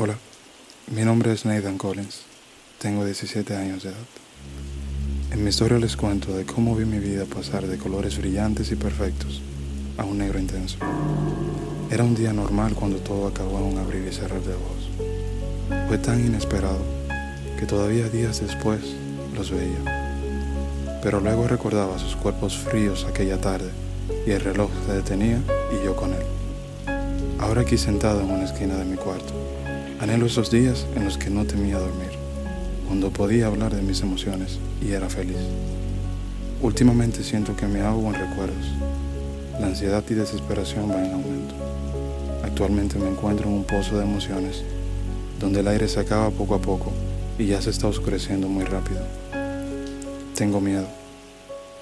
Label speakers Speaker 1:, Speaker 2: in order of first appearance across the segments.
Speaker 1: Hola, mi nombre es Nathan Collins. Tengo 17 años de edad. En mi historia les cuento de cómo vi mi vida pasar de colores brillantes y perfectos a un negro intenso. Era un día normal cuando todo acabó en un abrir y cerrar de ojos. Fue tan inesperado que todavía días después los veía. Pero luego recordaba sus cuerpos fríos aquella tarde y el reloj se detenía y yo con él. Ahora aquí sentado en una esquina de mi cuarto, Anhelo esos días en los que no temía dormir, cuando podía hablar de mis emociones y era feliz. Últimamente siento que me ahogo en recuerdos. La ansiedad y desesperación van en aumento. Actualmente me encuentro en un pozo de emociones donde el aire se acaba poco a poco y ya se está oscureciendo muy rápido. Tengo miedo,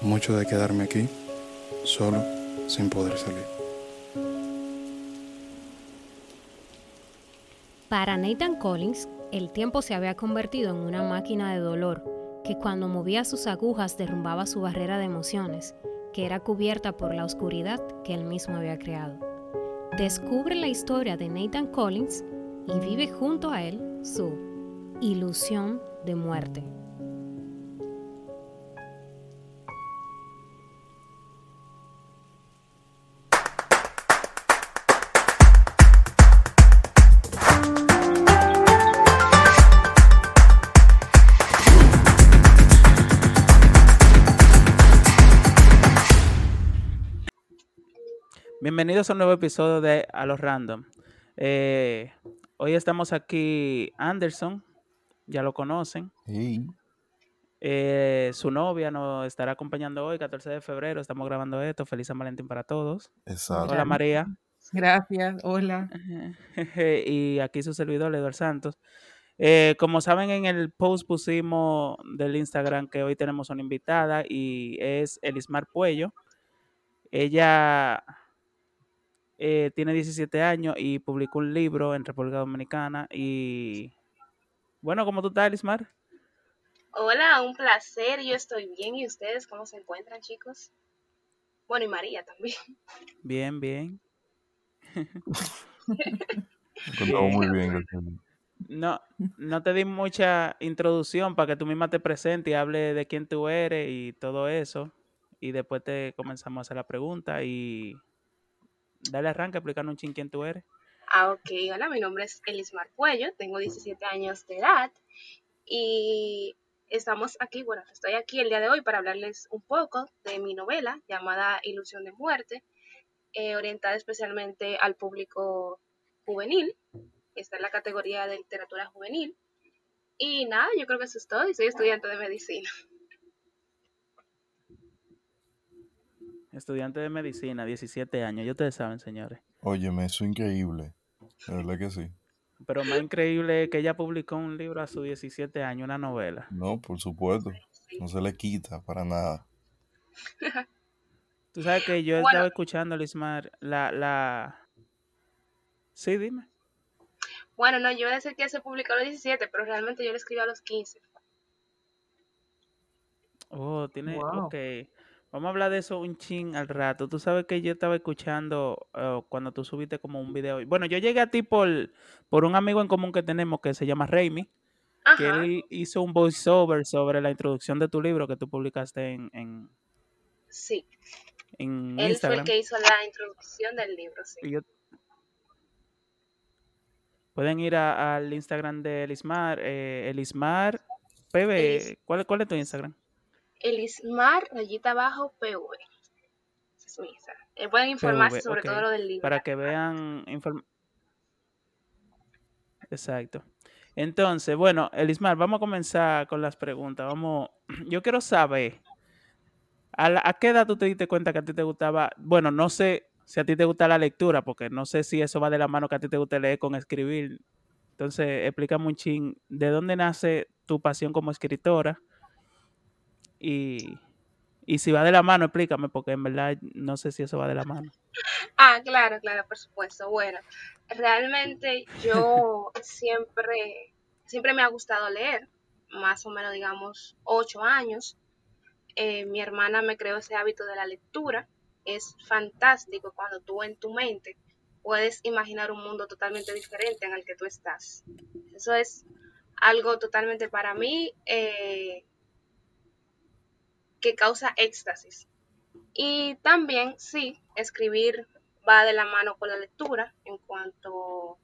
Speaker 1: mucho de quedarme aquí, solo, sin poder salir.
Speaker 2: Para Nathan Collins, el tiempo se había convertido en una máquina de dolor que cuando movía sus agujas derrumbaba su barrera de emociones, que era cubierta por la oscuridad que él mismo había creado. Descubre la historia de Nathan Collins y vive junto a él su ilusión de muerte.
Speaker 3: Bienvenidos a un nuevo episodio de A los Random. Eh, hoy estamos aquí Anderson, ya lo conocen. Eh, su novia nos estará acompañando hoy, 14 de febrero. Estamos grabando esto. Feliz San Valentín para todos.
Speaker 4: Exacto.
Speaker 3: Hola María.
Speaker 5: Gracias, hola.
Speaker 3: y aquí su servidor, Eduardo Santos. Eh, como saben, en el post pusimos del Instagram que hoy tenemos una invitada y es Elismar Puello. Ella eh, tiene 17 años y publicó un libro en República Dominicana. Y bueno, ¿cómo tú estás, Elismar?
Speaker 6: Hola, un placer. Yo estoy bien. ¿Y ustedes cómo se encuentran, chicos? Bueno, y María también.
Speaker 3: Bien, bien.
Speaker 4: muy bien,
Speaker 3: No, no te di mucha introducción para que tú misma te presentes y hable de quién tú eres y todo eso. Y después te comenzamos a hacer la pregunta y dale arranque explicando un ching quién tú eres.
Speaker 6: Ah, ok. Hola, mi nombre es Elismar Puello, tengo 17 años de edad y estamos aquí, bueno, estoy aquí el día de hoy para hablarles un poco de mi novela llamada Ilusión de Muerte, eh, orientada especialmente al público juvenil. Está en la categoría de literatura juvenil. Y nada, yo creo que eso es todo y soy estudiante de medicina.
Speaker 3: Estudiante de medicina, 17 años. Ya ustedes saben, señores.
Speaker 4: Óyeme, eso es increíble. De verdad que sí.
Speaker 3: Pero más increíble es que ella publicó un libro a sus 17 años, una novela.
Speaker 4: No, por supuesto. No se le quita para nada.
Speaker 3: Tú sabes que yo estaba escuchando, Lismar, la, la... Sí, dime.
Speaker 6: Bueno, no, yo iba a decir que se publicó a los 17, pero realmente yo lo escribí a los 15.
Speaker 3: Oh, tiene... Ok. Vamos a hablar de eso un chin al rato. Tú sabes que yo estaba escuchando eh, cuando tú subiste como un video. Bueno, yo llegué a ti por, por un amigo en común que tenemos que se llama Raimi. Que él hizo un voiceover sobre la introducción de tu libro que tú publicaste en.
Speaker 6: sí.
Speaker 3: En
Speaker 6: él fue el que hizo la introducción del libro, sí.
Speaker 3: Pueden ir al Instagram de Elismar. Eh, Elismar PB. ¿Cuál, ¿Cuál es tu Instagram?
Speaker 6: Elismar, rayita abajo, PV. Esa es mi eh, pueden informarse sobre todo lo del libro.
Speaker 3: Para que vean. Exacto. Entonces, bueno, Elismar, vamos a comenzar con las preguntas. Vamos, yo quiero saber, ¿a, qué edad tú te diste cuenta que a ti te gustaba? Bueno, no sé si a ti te gusta la lectura, porque no sé si eso va de la mano que a ti te gusta leer con escribir. Entonces, explícame un ching, ¿de dónde nace tu pasión como escritora? Y, si va de la mano, explícame, porque en verdad no sé si eso va de la mano.
Speaker 6: Ah, claro, claro, por supuesto. Bueno, realmente yo siempre, siempre me ha gustado leer, más o menos, digamos, ocho años. Eh, mi hermana me creó ese hábito de la lectura. Es fantástico cuando tú en tu mente puedes imaginar un mundo totalmente diferente en el que tú estás. Eso es algo totalmente para mí eh, que causa éxtasis. Y también, sí, escribir va de la mano con la lectura en cuanto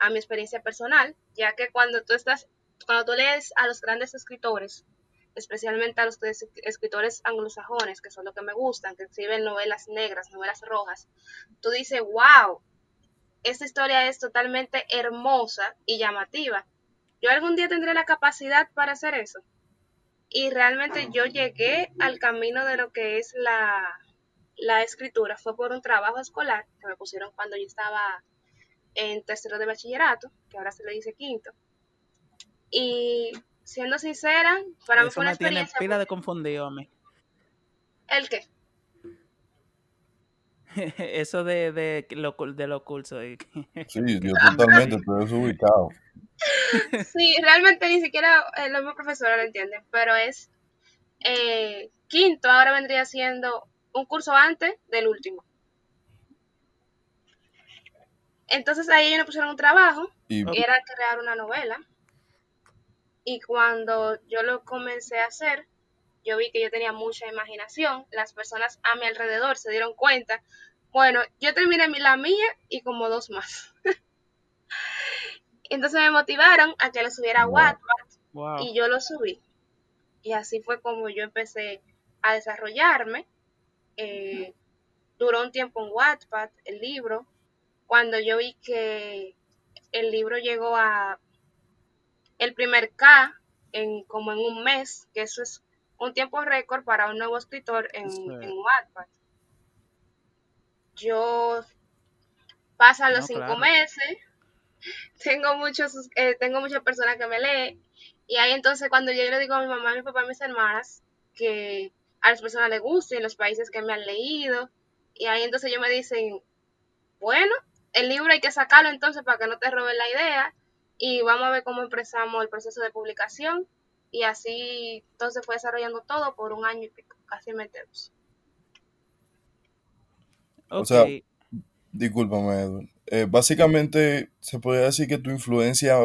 Speaker 6: a mi experiencia personal, ya que cuando tú estás, cuando tú lees a los grandes escritores, especialmente a los escritores anglosajones, que son los que me gustan, que escriben novelas negras, novelas rojas, tú dices, wow, esta historia es totalmente hermosa y llamativa. Yo algún día tendré la capacidad para hacer eso. Y realmente yo llegué al camino de lo que es la, la escritura. Fue por un trabajo escolar que me pusieron cuando yo estaba en tercero de bachillerato, que ahora se le dice quinto. Y siendo sincera, para mí fue una experiencia.
Speaker 3: Tiene pila de confundido a mí.
Speaker 6: ¿El qué?
Speaker 3: Eso de, de, lo, de lo curso.
Speaker 4: Sí, yo totalmente estoy desubicado.
Speaker 6: Sí, realmente ni siquiera los mismos profesores lo entienden, pero es eh, quinto, ahora vendría siendo un curso antes del último. Entonces ahí ellos me pusieron un trabajo, y era crear una novela. Y cuando yo lo comencé a hacer, yo vi que yo tenía mucha imaginación. Las personas a mi alrededor se dieron cuenta. Bueno, yo terminé la mía y como dos más. Entonces me motivaron a que lo subiera a Wattpad y yo lo subí. Y así fue como yo empecé a desarrollarme. Eh, duró un tiempo en Wattpad, el libro. Cuando yo vi que el libro llegó a el primer K en como en un mes, que eso es un tiempo récord para un nuevo escritor en, Wattpad. Yo pasan los cinco meses, tengo muchos, eh, tengo muchas personas que me leen, y ahí entonces cuando yo le digo a mi mamá, a mi papá, a mis hermanas, que a las personas les gusten los países que me han leído, y ahí entonces ellos me dicen, bueno, el libro hay que sacarlo entonces para que no te roben la idea, y vamos a ver cómo empezamos el proceso de publicación y así entonces fue desarrollando todo por un año y pico, casi dos.
Speaker 4: O sea, discúlpame, Edwin. Eh, básicamente se podría decir que tu influencia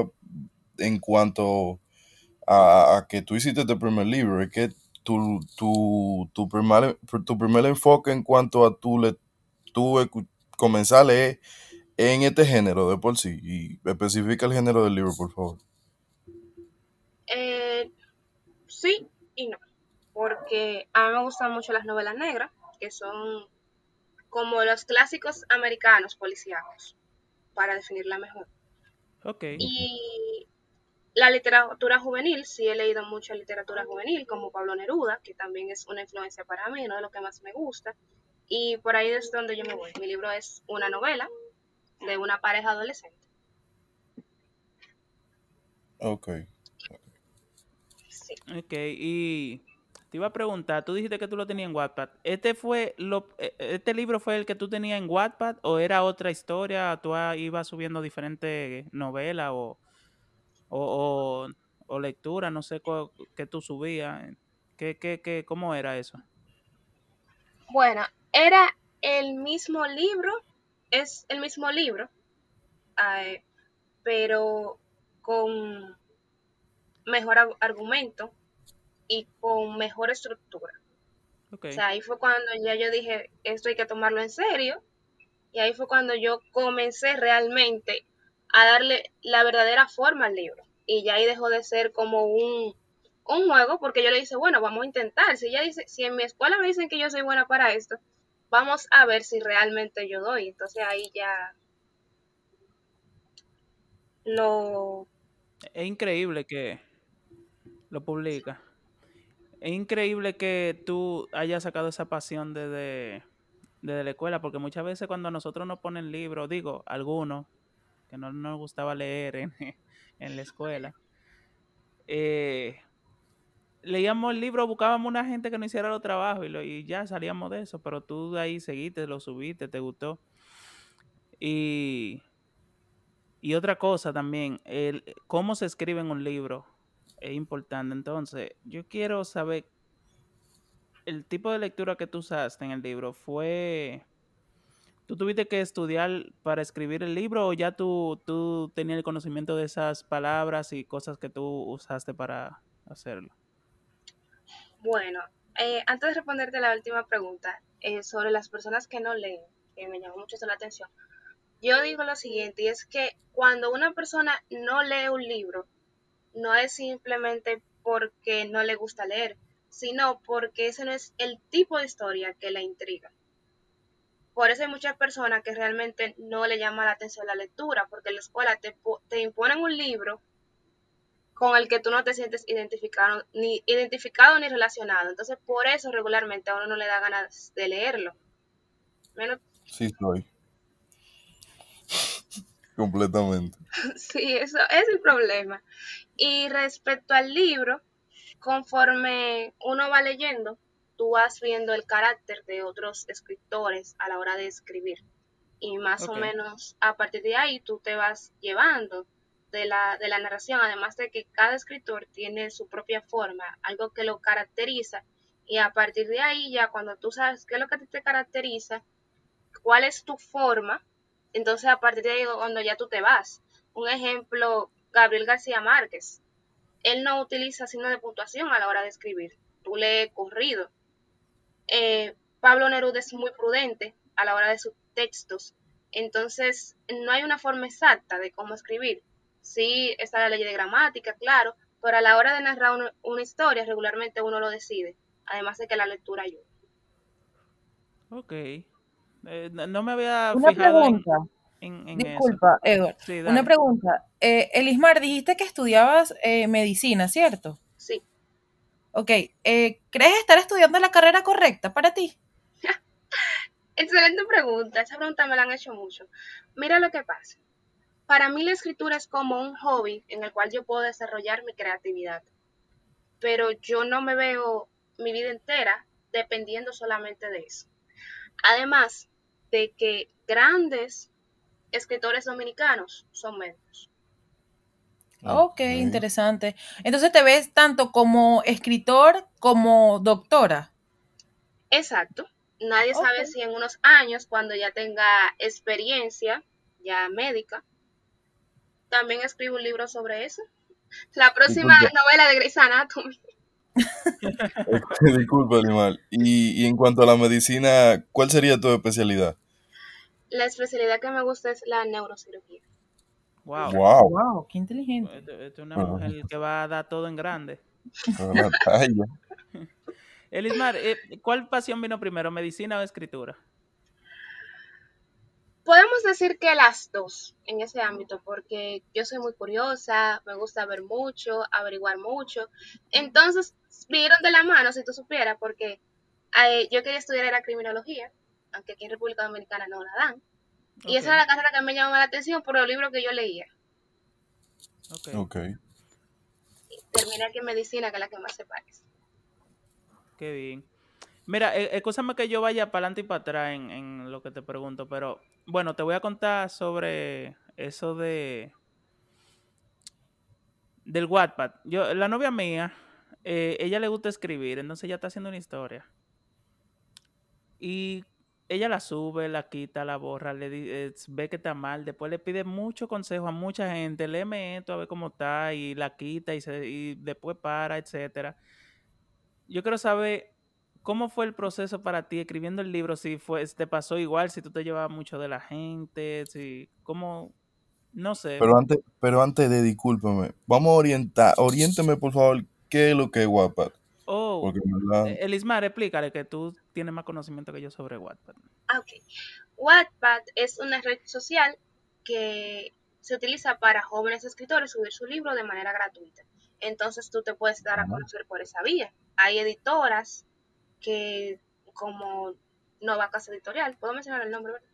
Speaker 4: en cuanto a, que tú hiciste tu primer libro es que tu, tu, tu, primer, tu primer enfoque en cuanto a tu, le, tu comenzar a leer en este género de por sí y especifica el género del libro, por favor.
Speaker 6: Eh, sí y no, porque a mí me gustan mucho las novelas negras, que son como los clásicos americanos policíacos, para definirla mejor.
Speaker 3: Ok.
Speaker 6: Y la literatura juvenil, sí he leído mucha literatura juvenil, como Pablo Neruda, que también es una influencia para mí, uno de los que más me gusta. Y por ahí es donde yo me voy. Mi libro es una novela de una pareja adolescente.
Speaker 4: Ok.
Speaker 3: Sí. Ok, y te iba a preguntar, tú dijiste que tú lo tenías en Wattpad. ¿Este fue lo, e, este libro fue el que tú tenías en Wattpad o era otra historia? ¿Tú ibas subiendo diferentes novelas o, o, o, lectura? No sé qué tú subías. ¿Qué, qué, qué, ¿Cómo era eso?
Speaker 6: Bueno, era el mismo libro, es el mismo libro, pero con mejor argumento y con mejor estructura. O sea, ahí fue cuando ya yo dije, esto hay que tomarlo en serio. Y ahí fue cuando yo comencé realmente a darle la verdadera forma al libro. Y ya ahí dejó de ser como un, un juego, porque yo le dije, bueno, vamos a intentar. Si, ella dice, si en mi escuela me dicen que yo soy buena para esto, vamos a ver si realmente yo doy. Entonces ahí ya lo...
Speaker 3: Es increíble que lo publica. Es increíble que tú hayas sacado esa pasión desde, la escuela, porque muchas veces cuando nosotros nos ponen libros, digo, algunos, que no nos gustaba leer en, la escuela, eh, leíamos el libro, buscábamos una gente que no hiciera los trabajos y, y ya salíamos de eso, pero tú de ahí seguiste, lo subiste, te gustó. Y, y otra cosa también, cómo se escribe en un libro es importante. Entonces, yo quiero saber, el tipo de lectura que tú usaste en el libro fue ¿Tú tuviste que estudiar para escribir el libro o ya tú, tú tenías el conocimiento de esas palabras y cosas que tú usaste para hacerlo?
Speaker 6: Bueno, eh, antes de responderte la última pregunta eh, sobre las personas que no leen, que me llamó mucho la atención, yo digo lo siguiente, y es que cuando una persona no lee un libro, no es simplemente porque no le gusta leer, sino porque ese no es el tipo de historia que le intriga. Por eso hay muchas personas que realmente no le llama la atención la lectura, porque en la escuela te, te imponen un libro con el que tú no te sientes identificado ni, identificado ni relacionado. Entonces, por eso regularmente a uno no le da ganas de leerlo.
Speaker 4: Menos... Sí, estoy. Completamente.
Speaker 6: Sí, eso es el problema. Y respecto al libro, conforme uno va leyendo, tú vas viendo el carácter de otros escritores a la hora de escribir. Y más o menos a partir de ahí tú te vas llevando de la, de la narración, además de que cada escritor tiene su propia forma, algo que lo caracteriza. Y a partir de ahí, ya cuando tú sabes qué es lo que te caracteriza, cuál es tu forma, entonces a partir de ahí cuando ya tú te vas. Un ejemplo, Gabriel García Márquez. Él no utiliza signo de puntuación a la hora de escribir. Tú lees corrido eh, Pablo Neruda es muy prudente a la hora de sus textos, entonces no hay una forma exacta de cómo escribir. Sí está la ley de gramática, claro, pero a la hora de narrar una, historia regularmente uno lo decide, además de que la lectura ayuda.
Speaker 3: Ok. Eh, no me había
Speaker 7: una pregunta. Disculpa, Edward. una pregunta. Eh, Elismar, dijiste que estudiabas eh, medicina, ¿cierto?
Speaker 6: Sí.
Speaker 7: Ok, eh, ¿crees estar estudiando la carrera correcta para ti?
Speaker 6: Excelente pregunta, esa pregunta me la han hecho mucho. Mira lo que pasa. Para mí la escritura es como un hobby en el cual yo puedo desarrollar mi creatividad, pero yo no me veo mi vida entera dependiendo solamente de eso. Además de que grandes escritores dominicanos son médicos.
Speaker 7: Ok, interesante. Entonces te ves tanto como escritor como doctora.
Speaker 6: Exacto. Nadie sabe si en unos años, cuando ya tenga experiencia ya médica, también escribo un libro sobre eso. La próxima novela de Grey's Anatomy.
Speaker 4: Disculpa, animal. Y, y en cuanto a la medicina, ¿cuál sería tu especialidad?
Speaker 6: La especialidad que me gusta es la neurocirugía.
Speaker 3: Wow.
Speaker 7: Wow. qué inteligente.
Speaker 3: Esta es una mujer que va a dar todo en grande. Elismar, eh, ¿cuál pasión vino primero, medicina o escritura?
Speaker 6: Podemos decir que las dos en ese ámbito, porque yo soy muy curiosa, me gusta ver mucho, averiguar mucho. Entonces, vinieron de la mano, si tú supieras, porque eh, yo quería estudiar la criminología, aunque aquí en República Dominicana no la dan. Y esa era la carrera que me llamaba la atención por los libros que yo leía.
Speaker 4: Ok. okay.
Speaker 6: terminé aquí en medicina, que es la que más se parece.
Speaker 3: Qué bien. Mira, eh, escúchame que yo vaya para adelante y para atrás en, lo que te pregunto, pero bueno, te voy a contar sobre eso de del Wattpad. Yo, la novia mía, eh, ella le gusta escribir, entonces ella está haciendo una historia. Y ella la sube, la quita, la borra, le eh, ve que está mal, después le pide mucho consejo a mucha gente, léeme esto a ver cómo está y la quita y, se, y después para, etcétera. Yo quiero saber cómo fue el proceso para ti escribiendo el libro, si fue, te pasó igual, si tú te llevabas mucho de la gente, si, cómo, no sé.
Speaker 4: Pero antes, pero antes de discúlpame, vamos a orientar, oriénteme por favor, ¿qué es lo que es Wattpad?
Speaker 3: Oh, eh, Elismar, explícale que tú tienes más conocimiento que yo sobre Wattpad.
Speaker 6: Ah, ok. Wattpad es una red social que se utiliza para jóvenes escritores subir su libro de manera gratuita. Entonces tú te puedes dar a conocer por esa vía. Hay editoras que, como Nova Casa Editorial, ¿puedo mencionar el nombre? ¿verdad?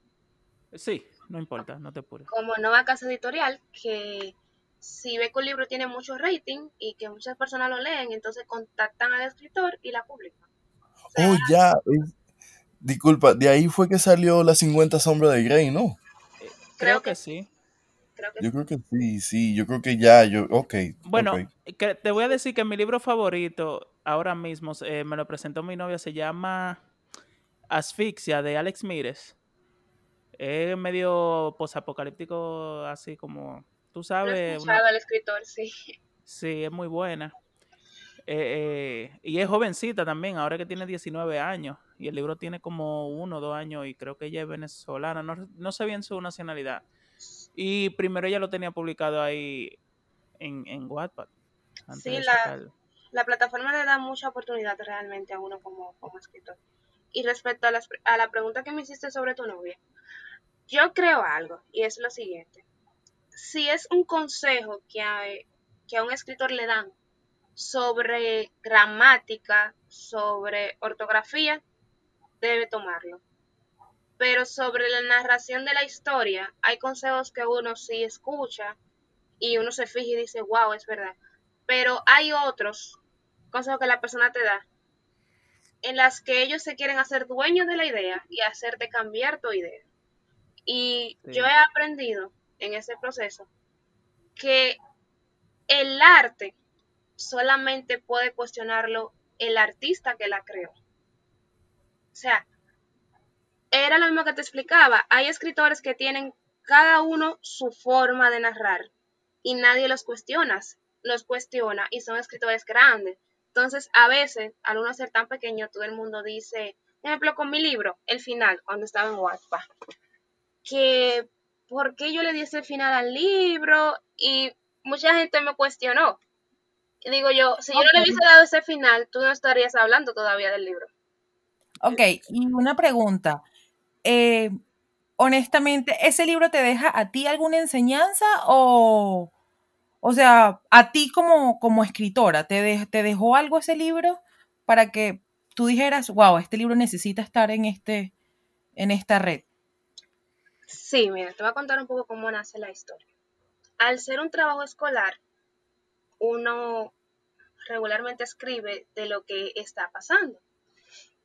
Speaker 3: Sí, no importa, no te apures.
Speaker 6: Como Nova Casa Editorial, que si ve que un libro tiene mucho rating y que muchas personas lo leen, entonces contactan al escritor y la publican.
Speaker 4: oh, ya. disculpa, de ahí fue que salió las 50 sombras de Grey, ¿no?
Speaker 3: Creo, que, sí.
Speaker 4: yo creo que sí, sí, yo creo que ya, yo, ok.
Speaker 3: Bueno, Que te voy a decir que mi libro favorito ahora mismo eh, me lo presentó mi novia, se llama Asfixia de Alex Mires. Es medio posapocalíptico, así como, tú sabes.
Speaker 6: Al escritor, sí.
Speaker 3: Sí, es muy buena. Eh, eh, y es jovencita también, ahora que tiene 19 años. Y el libro tiene como uno o dos años y creo que ella es venezolana. No, no sé bien su nacionalidad. Y primero ella lo tenía publicado ahí en, en Wattpad.
Speaker 6: Sí, la, la, plataforma le da mucha oportunidad realmente a uno como, como escritor. Y respecto a, a la pregunta que me hiciste sobre tu novia, yo creo algo y es lo siguiente. Si es un consejo que a, que a un escritor le dan sobre gramática, sobre ortografía, debe tomarlo. Pero sobre la narración de la historia, hay consejos que uno sí escucha y uno se fija y dice, wow, es verdad. Pero hay otros consejos que la persona te da en las que ellos se quieren hacer dueños de la idea y hacerte cambiar tu idea. Y yo he aprendido en ese proceso que el arte solamente puede cuestionarlo el artista que la creó. O sea, era lo mismo que te explicaba. Hay escritores que tienen cada uno su forma de narrar y nadie los cuestiona, los cuestiona y son escritores grandes. Entonces, a veces, al uno ser tan pequeño, todo el mundo dice, por ejemplo, con mi libro, el final, cuando estaba en Wattpad, que por qué yo le di ese final al libro y mucha gente me cuestionó. Y digo yo, si yo no le hubiese dado ese final, tú no estarías hablando todavía del libro.
Speaker 7: Ok, y una pregunta. Eh, honestamente, ¿ese libro te deja a ti alguna enseñanza o, o sea, a ti como, como escritora, ¿te, ¿te dejó algo ese libro para que tú dijeras, wow, este libro necesita estar en, este, en esta red?
Speaker 6: Sí, mira, te voy a contar un poco cómo nace la historia. Al ser un trabajo escolar, uno regularmente escribe de lo que está pasando.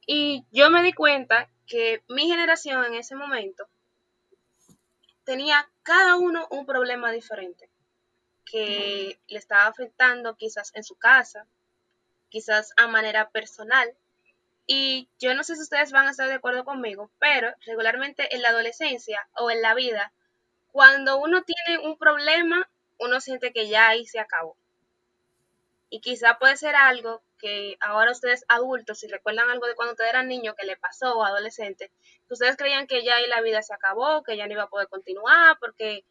Speaker 6: Y yo me di cuenta que mi generación en ese momento tenía cada uno un problema diferente que le estaba afectando quizás en su casa, quizás a manera personal. Y yo no sé si ustedes van a estar de acuerdo conmigo, pero regularmente en la adolescencia o en la vida, cuando uno tiene un problema, uno siente que ya ahí se acabó. Y quizá puede ser algo que ahora ustedes adultos, si recuerdan algo de cuando ustedes eran niños que le pasó o adolescente, que ustedes creían que ya ahí la vida se acabó, que ya no iba a poder continuar porque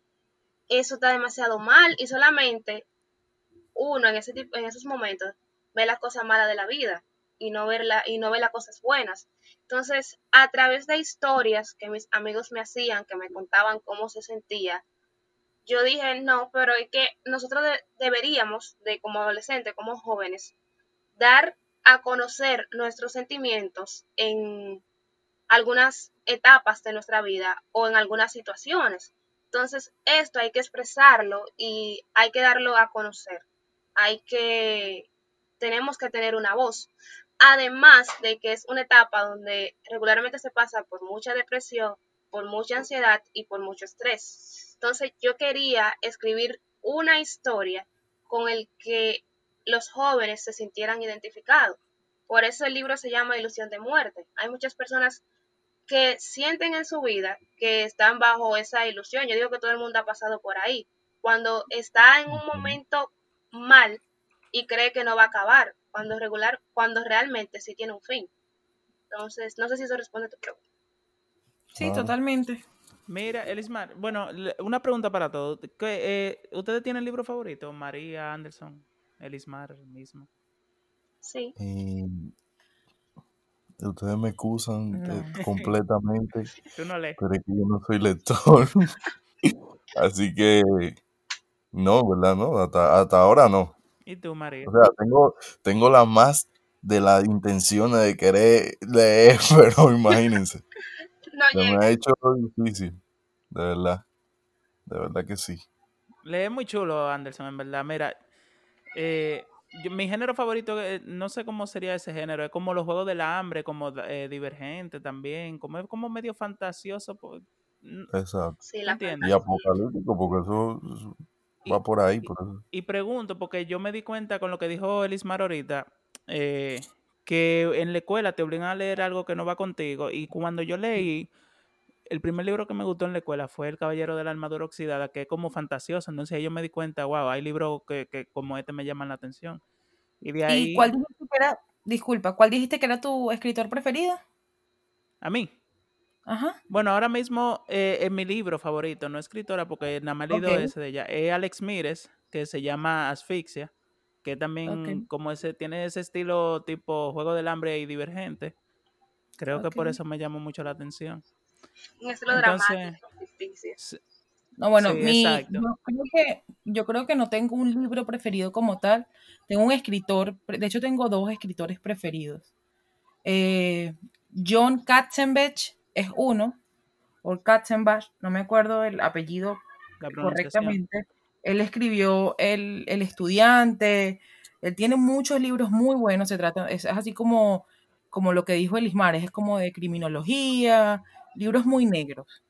Speaker 6: eso está demasiado mal y solamente uno en, ese en esos momentos ve las cosas malas de la vida y no, verla, y no ve las cosas buenas. Entonces, a través de historias que mis amigos me hacían, que me contaban cómo se sentía, yo dije, no, pero es que nosotros deberíamos, de como adolescentes, como jóvenes, dar a conocer nuestros sentimientos en algunas etapas de nuestra vida o en algunas situaciones. Entonces, esto hay que expresarlo y hay que darlo a conocer. Hay que, tenemos que tener una voz. Además de que es una etapa donde regularmente se pasa por mucha depresión, por mucha ansiedad y por mucho estrés. Entonces yo quería escribir una historia con el que los jóvenes se sintieran identificados. Por eso el libro se llama Ilusión de Muerte. Hay muchas personas que sienten en su vida que están bajo esa ilusión. Yo digo que todo el mundo ha pasado por ahí. Cuando está en un momento mal y cree que no va a acabar, cuando regular, cuando realmente sí tiene un fin. Entonces, no sé si eso responde a tu pregunta.
Speaker 7: Sí, totalmente.
Speaker 3: Mira, Elismar, bueno, una pregunta para todos. Eh, ¿Ustedes tienen el libro favorito? María Anderson, Elismar mismo.
Speaker 6: Sí.
Speaker 4: ustedes me excusan eh, completamente.
Speaker 3: Tú no lees.
Speaker 4: Pero es que yo no soy lector. Así que, no, ¿verdad? No, hasta, hasta ahora no.
Speaker 3: ¿Y tú, María?
Speaker 4: O sea, tengo, tengo la más de las intenciones de querer leer, pero imagínense. Se me ha hecho difícil, de verdad. De verdad que sí.
Speaker 3: Lee muy chulo, Anderson, en verdad. Mira, eh, mi género favorito, eh, no sé cómo sería ese género, es como los juegos del hambre, como eh, divergente también, como es como medio fantasioso. Pues,
Speaker 4: Exacto. y apocalíptico, porque eso, va por ahí. Por.
Speaker 3: Y, pregunto, porque yo me di cuenta con lo que dijo Elismar ahorita, que en la escuela te obligan a leer algo que no va contigo. Y cuando yo leí el primer libro que me gustó en la escuela fue El Caballero de la Armadura Oxidada, que es como fantasioso. Entonces ahí yo me di cuenta, wow, hay libros que, que como este me llaman la atención. Y de ahí...
Speaker 7: ¿Y cuál dijiste que era, disculpa, cuál dijiste que era tu escritor preferido?
Speaker 3: A mí.
Speaker 7: Ajá.
Speaker 3: Bueno, ahora mismo eh, es mi libro favorito, no escritora, porque nada más he leído
Speaker 7: Ok.
Speaker 3: ese de ella. Es Alex Mires, que se llama Asfixia, que también como ese, tiene ese estilo tipo Juego del Hambre y Divergente. Creo que por eso me llamó mucho la atención.
Speaker 6: Un estilo
Speaker 3: Entonces-
Speaker 6: dramático,
Speaker 7: No, bueno,
Speaker 3: Sí,
Speaker 7: mi,
Speaker 3: exacto.
Speaker 7: yo creo que yo creo que no tengo un libro preferido como tal. Tengo un escritor, de hecho tengo dos escritores preferidos. Eh, John Katzenbach es uno, o Katzenbach, no me acuerdo el apellido correctamente. Él escribió el, el Estudiante, él tiene muchos libros muy buenos, se trata, es, es así como, como lo que dijo Elismar, es como de criminología, libros muy negros.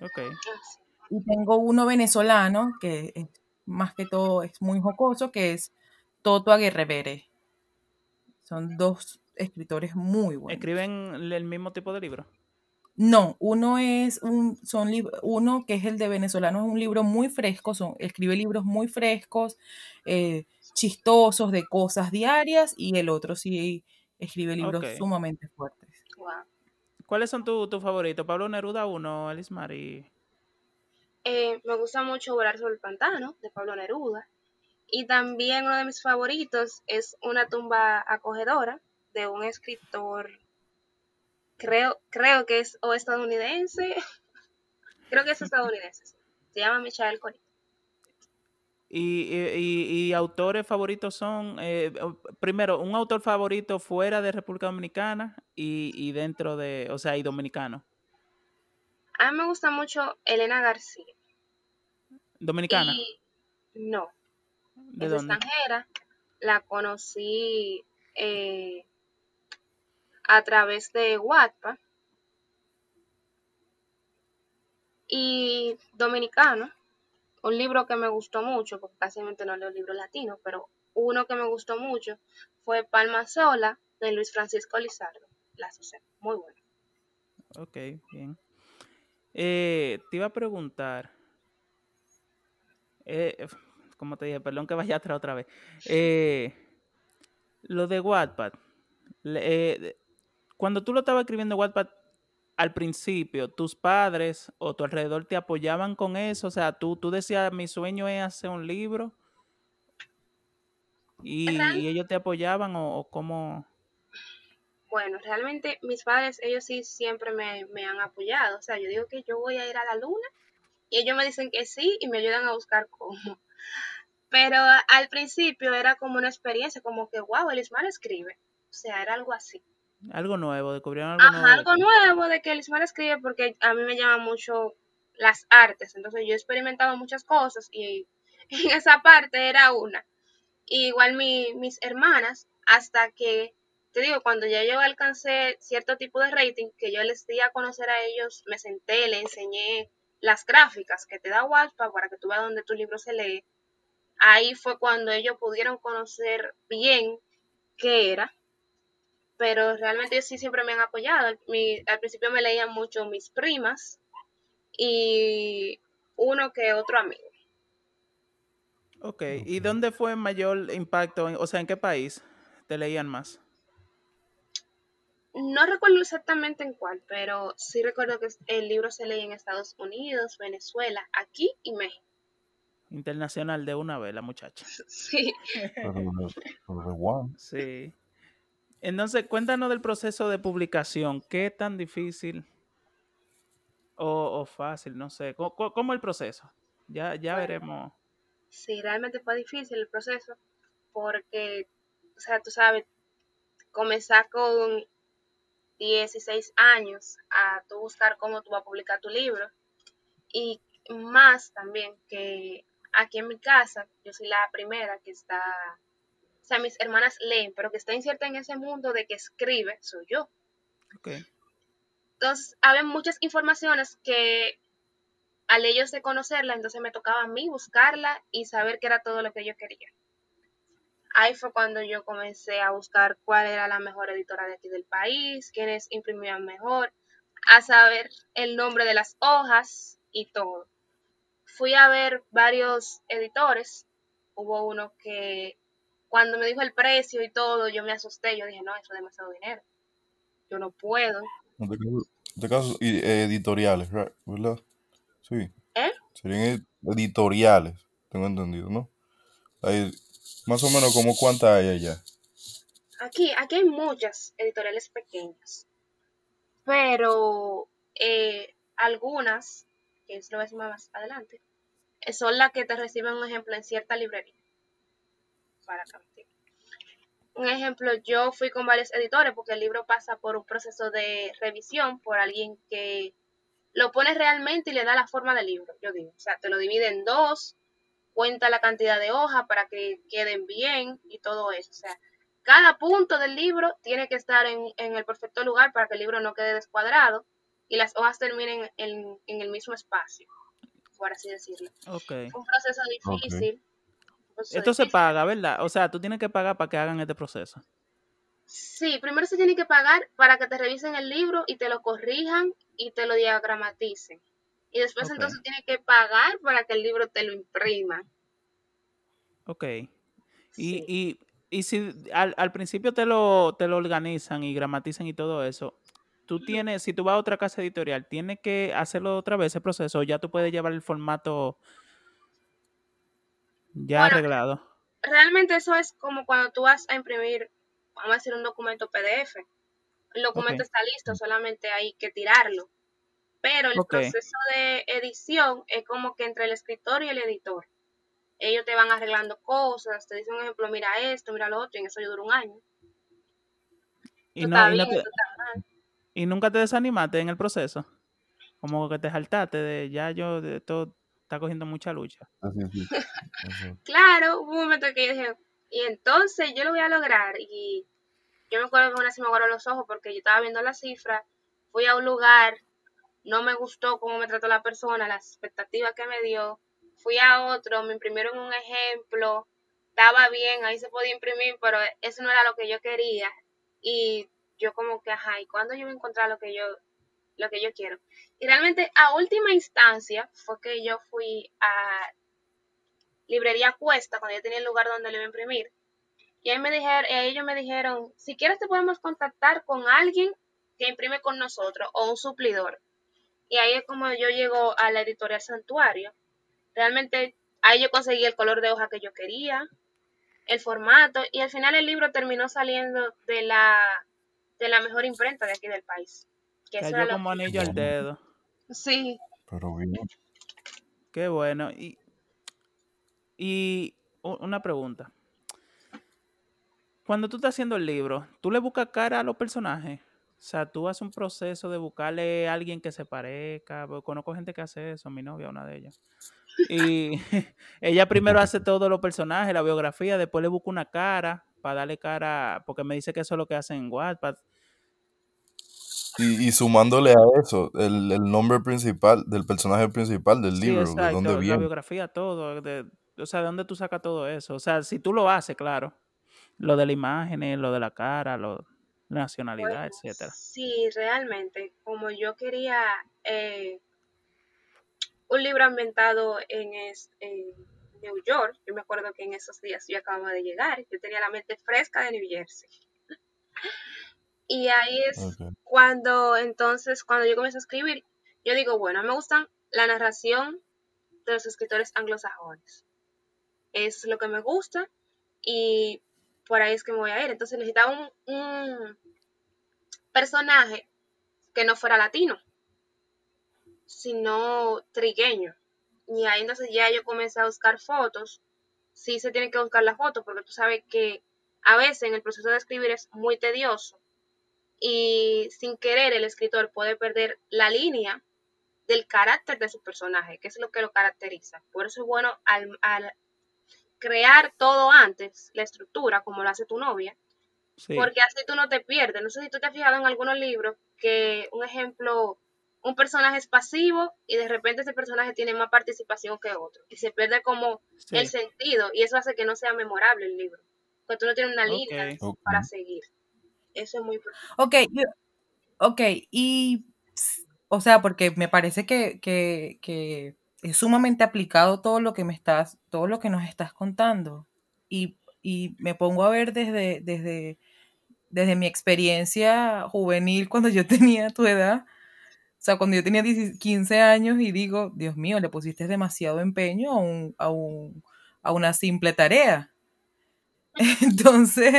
Speaker 3: Ok.
Speaker 6: Sí.
Speaker 7: Y tengo uno venezolano, que es, más que todo es muy jocoso, que es Toto Aguerrevere. Son dos escritores muy buenos.
Speaker 3: ¿Escriben el mismo tipo de libro?
Speaker 7: No, uno es un, son lib- uno que es el de venezolano, es un libro muy fresco, son, escribe libros muy frescos, eh, chistosos de cosas diarias, y el otro sí escribe libros sumamente fuertes.
Speaker 6: Wow.
Speaker 3: ¿Cuáles son tus tu favoritos? Pablo Neruda uno, Alice y
Speaker 6: Eh, me gusta mucho Volar sobre el pantano de Pablo Neruda. Y también uno de mis favoritos es Una tumba acogedora de un escritor, creo, creo que es o estadounidense, creo que es estadounidense. sí. Se llama Michael Corey.
Speaker 3: Y, y- y- autores favoritos son, eh, primero, un autor favorito fuera de República Dominicana y, y dentro de, o sea, y dominicano.
Speaker 6: A mí me gusta mucho Elena García.
Speaker 3: ¿Dominicana?
Speaker 6: No,
Speaker 3: ¿De
Speaker 6: es
Speaker 3: dónde?
Speaker 6: extranjera. La conocí eh, a través de Wattpad. Y dominicano, un libro que me gustó mucho, porque casi no leo libros latinos, pero uno que me gustó mucho fue Palma Sola de Luis Francisco Lizardo. La Susana, muy bueno.
Speaker 3: Ok, bien. Eh, te iba a preguntar, eh, como te dije, perdón que vaya atrás otra vez. Eh, lo de Wattpad, eh, cuando tú lo estabas escribiendo en Wattpad al principio, tus padres o tu alrededor te apoyaban con eso, o sea, tú, tú decías, mi sueño es hacer un libro y, ellos te apoyaban o, o cómo...
Speaker 6: Bueno, realmente mis padres, ellos sí siempre me, me han apoyado. O sea, yo digo que yo voy a ir a la luna y ellos me dicen que sí y me ayudan a buscar cómo. Pero al principio era como una experiencia, como que, wow, Elismar escribe. O sea, era algo así.
Speaker 3: Algo nuevo, descubrieron algo nuevo.
Speaker 6: Ajá,
Speaker 3: de
Speaker 6: algo
Speaker 3: ti.
Speaker 6: nuevo de que Elismar escribe porque a mí me llaman mucho las artes. Entonces yo he experimentado muchas cosas y en esa parte era una. Y igual mi- mis hermanas, hasta que, te digo, cuando ya yo alcancé cierto tipo de rating, que yo les di a conocer a ellos, me senté, le enseñé las gráficas que te da Wattpad para que tú veas dónde tu libro se lee. Ahí fue cuando ellos pudieron conocer bien qué era pero realmente ellos sí siempre me han apoyado. Al, mi- al principio me leían mucho mis primas y uno que otro amigo.
Speaker 3: Ok, ¿y dónde fue mayor impacto? o sea, ¿en qué país te leían más?
Speaker 6: No recuerdo exactamente en cuál, pero sí recuerdo que el libro se lee en Estados Unidos, Venezuela, aquí y México.
Speaker 3: Internacional de una vez, la muchacha.
Speaker 6: Sí.
Speaker 3: Sí. Entonces, cuéntanos del proceso de publicación. ¿Qué tan difícil o, o fácil? No sé. ¿Cómo, el proceso? Ya, ya
Speaker 6: Bueno.
Speaker 3: veremos.
Speaker 6: Sí, realmente fue difícil el proceso porque, o sea, tú sabes, comenzar con 16 años a tú buscar cómo tú vas a publicar tu libro y más también que aquí en mi casa yo soy la primera que está, sea, mis hermanas leen, pero que está inserta en ese mundo de que escribe, soy yo.
Speaker 3: Ok.
Speaker 6: Entonces, había muchas informaciones que al ellos de conocerla, entonces me tocaba a mí buscarla y saber qué era todo lo que yo quería. Ahí fue cuando yo comencé a buscar cuál era la mejor editora de aquí del país, quiénes imprimían mejor. a saber el nombre de las hojas y todo. Fui a ver varios editores. Hubo uno que cuando me dijo el precio y todo, yo me asusté. Yo dije, no, eso es demasiado dinero. Yo no puedo.
Speaker 4: En este caso, este y- editoriales, right, ¿verdad? Sí.
Speaker 6: ¿Eh?
Speaker 4: Serían ed- editoriales, tengo entendido, ¿no? Hay más o menos como cuántas hay allá.
Speaker 6: Aquí, aquí hay muchas editoriales pequeñas, pero eh, algunas, que es lo que más adelante, eh, son las que te reciben un ejemplo en cierta librería. Para. Un ejemplo, yo fui con varios editores porque el libro pasa por un proceso de revisión por alguien que lo pone realmente y le da la forma del libro, yo digo. O sea, te lo divide en dos, cuenta la cantidad de hojas para que queden bien y todo eso. O sea, cada punto del libro tiene que estar en, en el perfecto lugar para que el libro no quede descuadrado y las hojas terminen en, en el mismo espacio, por así decirlo. Fue un proceso difícil.
Speaker 3: Esto se paga, ¿verdad? O sea, tú tienes que pagar para que hagan este proceso.
Speaker 6: Sí, primero se tiene que pagar para que te revisen el libro y te lo corrijan y te lo diagramaticen. Y después entonces tienes que pagar para que el libro te lo impriman.
Speaker 3: Ok. Y, y, y si al, al principio te lo, te lo organizan y gramatizan y todo eso, tú tienes, si tú vas a otra casa editorial, tienes que hacerlo otra vez ese proceso, o ya tú puedes llevar el formato ya
Speaker 6: Bueno,
Speaker 3: arreglado.
Speaker 6: realmente eso es como cuando tú vas a imprimir, vamos a decir, un documento PDF. El documento está listo, solamente hay que tirarlo. Pero el proceso de edición es como que entre el escritor y el editor. Ellos te van arreglando cosas, te dicen un ejemplo, mira esto, mira lo otro, y en eso yo duro un año.
Speaker 3: Y, no, no te- y nunca te desanimaste en el proceso. Como que te saltaste de ya yo, de todo está cogiendo mucha lucha.
Speaker 4: Así.
Speaker 6: Claro, hubo un momento que yo dije, y entonces yo lo voy a lograr. Y yo me acuerdo que aún así me aguaron los ojos porque yo estaba viendo la cifra, fui a un lugar, no me gustó cómo me trató la persona, las expectativas que me dio, fui a otro, me imprimieron un ejemplo, estaba bien, ahí se podía imprimir, pero eso no era lo que yo quería. Y yo como que, ajá, ¿y cuándo yo voy a encontrar lo que yo, lo que yo quiero? Y realmente a última instancia fue que yo fui a librería Cuesta, cuando yo tenía el lugar donde lo iba a imprimir. Y ahí me dijeron, ahí ellos me dijeron, si quieres te podemos contactar con alguien que imprime con nosotros o un suplidor. Y ahí es como yo llego a la editorial Santuario. Realmente ahí yo conseguí el color de hoja que yo quería, el formato, y al final el libro terminó saliendo de la, de la mejor imprenta de aquí del país. Que eso era
Speaker 3: Cayó
Speaker 6: lo
Speaker 3: como anillo al dedo.
Speaker 6: Sí,
Speaker 4: Pero bien.
Speaker 3: Qué bueno. Y, y una pregunta. Cuando tú estás haciendo el libro, ¿tú le buscas cara a los personajes? O sea, tú haces un proceso de buscarle a alguien que se parezca. Conozco gente que hace eso, mi novia, una de ellas. Y ella primero hace todos los personajes, la biografía, después le busca una cara para darle cara, porque me dice que eso es lo que hacen en Wattpad.
Speaker 4: Y, y sumándole a eso, el, el nombre principal del personaje principal del
Speaker 3: Sí,
Speaker 4: libro, de dónde
Speaker 3: la
Speaker 4: viene.
Speaker 3: biografía, todo. de- o sea, ¿de dónde tú sacas todo eso? O sea, si tú lo haces, claro. Lo de la imagen, lo de la cara, lo, la nacionalidad,
Speaker 6: Bueno,
Speaker 3: etcétera.
Speaker 6: Sí, realmente, como yo quería eh, un libro ambientado en, es- en New York, yo me acuerdo que en esos días yo acababa de llegar, yo tenía la mente fresca de New Jersey. Y ahí es cuando entonces, cuando yo comienzo a escribir, yo digo, bueno, me gustan la narración de los escritores anglosajones. Es lo que me gusta y por ahí es que me voy a ir. Entonces necesitaba un, un personaje que no fuera latino, sino trigueño. Y ahí entonces ya yo comencé a buscar fotos. Sí se tiene que buscar la foto porque tú sabes que a veces en el proceso de escribir es muy tedioso y sin querer el escritor puede perder la línea del carácter de su personaje, que es lo que lo caracteriza. Por eso es bueno al, al crear todo antes, la estructura, como lo hace tu novia,
Speaker 3: Sí,
Speaker 6: porque así tú no te pierdes. No sé si tú te has fijado en algunos libros que, un ejemplo, un personaje es pasivo y de repente ese personaje tiene más participación que otro y se pierde como
Speaker 3: sí.
Speaker 6: el sentido y eso hace que no sea memorable el libro, porque tú no tienes una línea para seguir. Eso es muy importante.
Speaker 7: Ok, ok, y o sea, porque me parece que, que, que es sumamente aplicado todo lo que me estás, todo lo que nos estás contando. Y, y me pongo a ver desde, desde, desde mi experiencia juvenil cuando yo tenía tu edad, o sea, cuando yo tenía 15 años y digo, Dios mío, le pusiste demasiado empeño a, un, a, un, a una simple tarea. Entonces,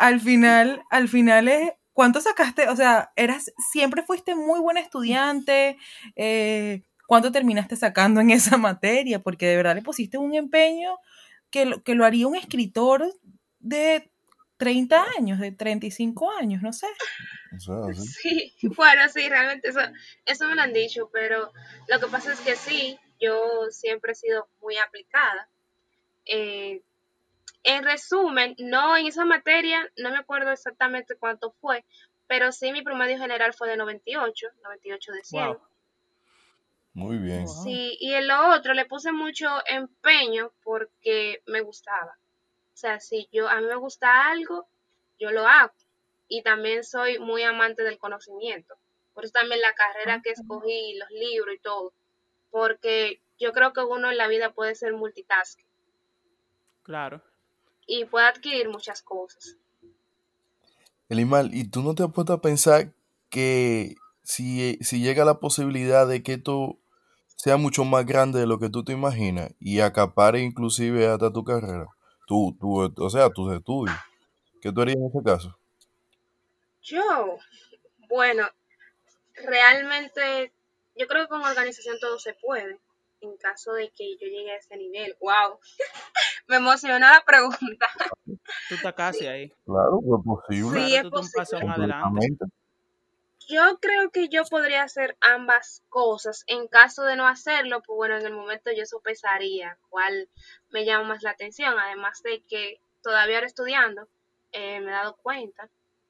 Speaker 7: al final, al final es, ¿cuánto sacaste? O sea, eras, siempre fuiste muy buen estudiante. Eh, ¿Cuánto terminaste sacando en esa materia? Porque de verdad le pusiste un empeño que lo, que lo haría un escritor de 30 años, de 35 años, no sé.
Speaker 6: Sí, bueno, sí, realmente eso, eso me lo han dicho, pero lo que pasa es que sí, yo siempre he sido muy aplicada. Eh, en resumen, no en esa materia, no me acuerdo exactamente cuánto fue, pero sí mi promedio general fue de 98, 98 de 100.
Speaker 4: Muy bien.
Speaker 6: Sí, y en lo otro le puse mucho empeño porque me gustaba. O sea, si yo a mí me gusta algo, yo lo hago. Y también soy muy amante del conocimiento. Por eso también la carrera que escogí, los libros y todo. Porque yo creo que uno en la vida puede ser multitasking.
Speaker 3: Claro.
Speaker 6: Y puede adquirir muchas cosas.
Speaker 4: Elimal, ¿y tú no te has puesto a pensar que si, si llega la posibilidad de que esto sea mucho más grande de lo que tú te imaginas y acapare inclusive hasta tu carrera, tú, tú, o sea, tus estudios, ¿qué tú harías en ese caso?
Speaker 6: Yo, bueno, realmente yo creo que con organización todo se puede en caso de que yo llegue a ese nivel. ¡Wow! Me emociona la pregunta.
Speaker 3: Tú estás casi ahí.
Speaker 4: Claro, es posible.
Speaker 6: Sí, es posible. Yo creo que yo podría hacer ambas cosas. En caso de no hacerlo, pues bueno, en el momento yo sopesaría cuál me llama más la atención. Además de que todavía ahora estudiando, eh, me he dado cuenta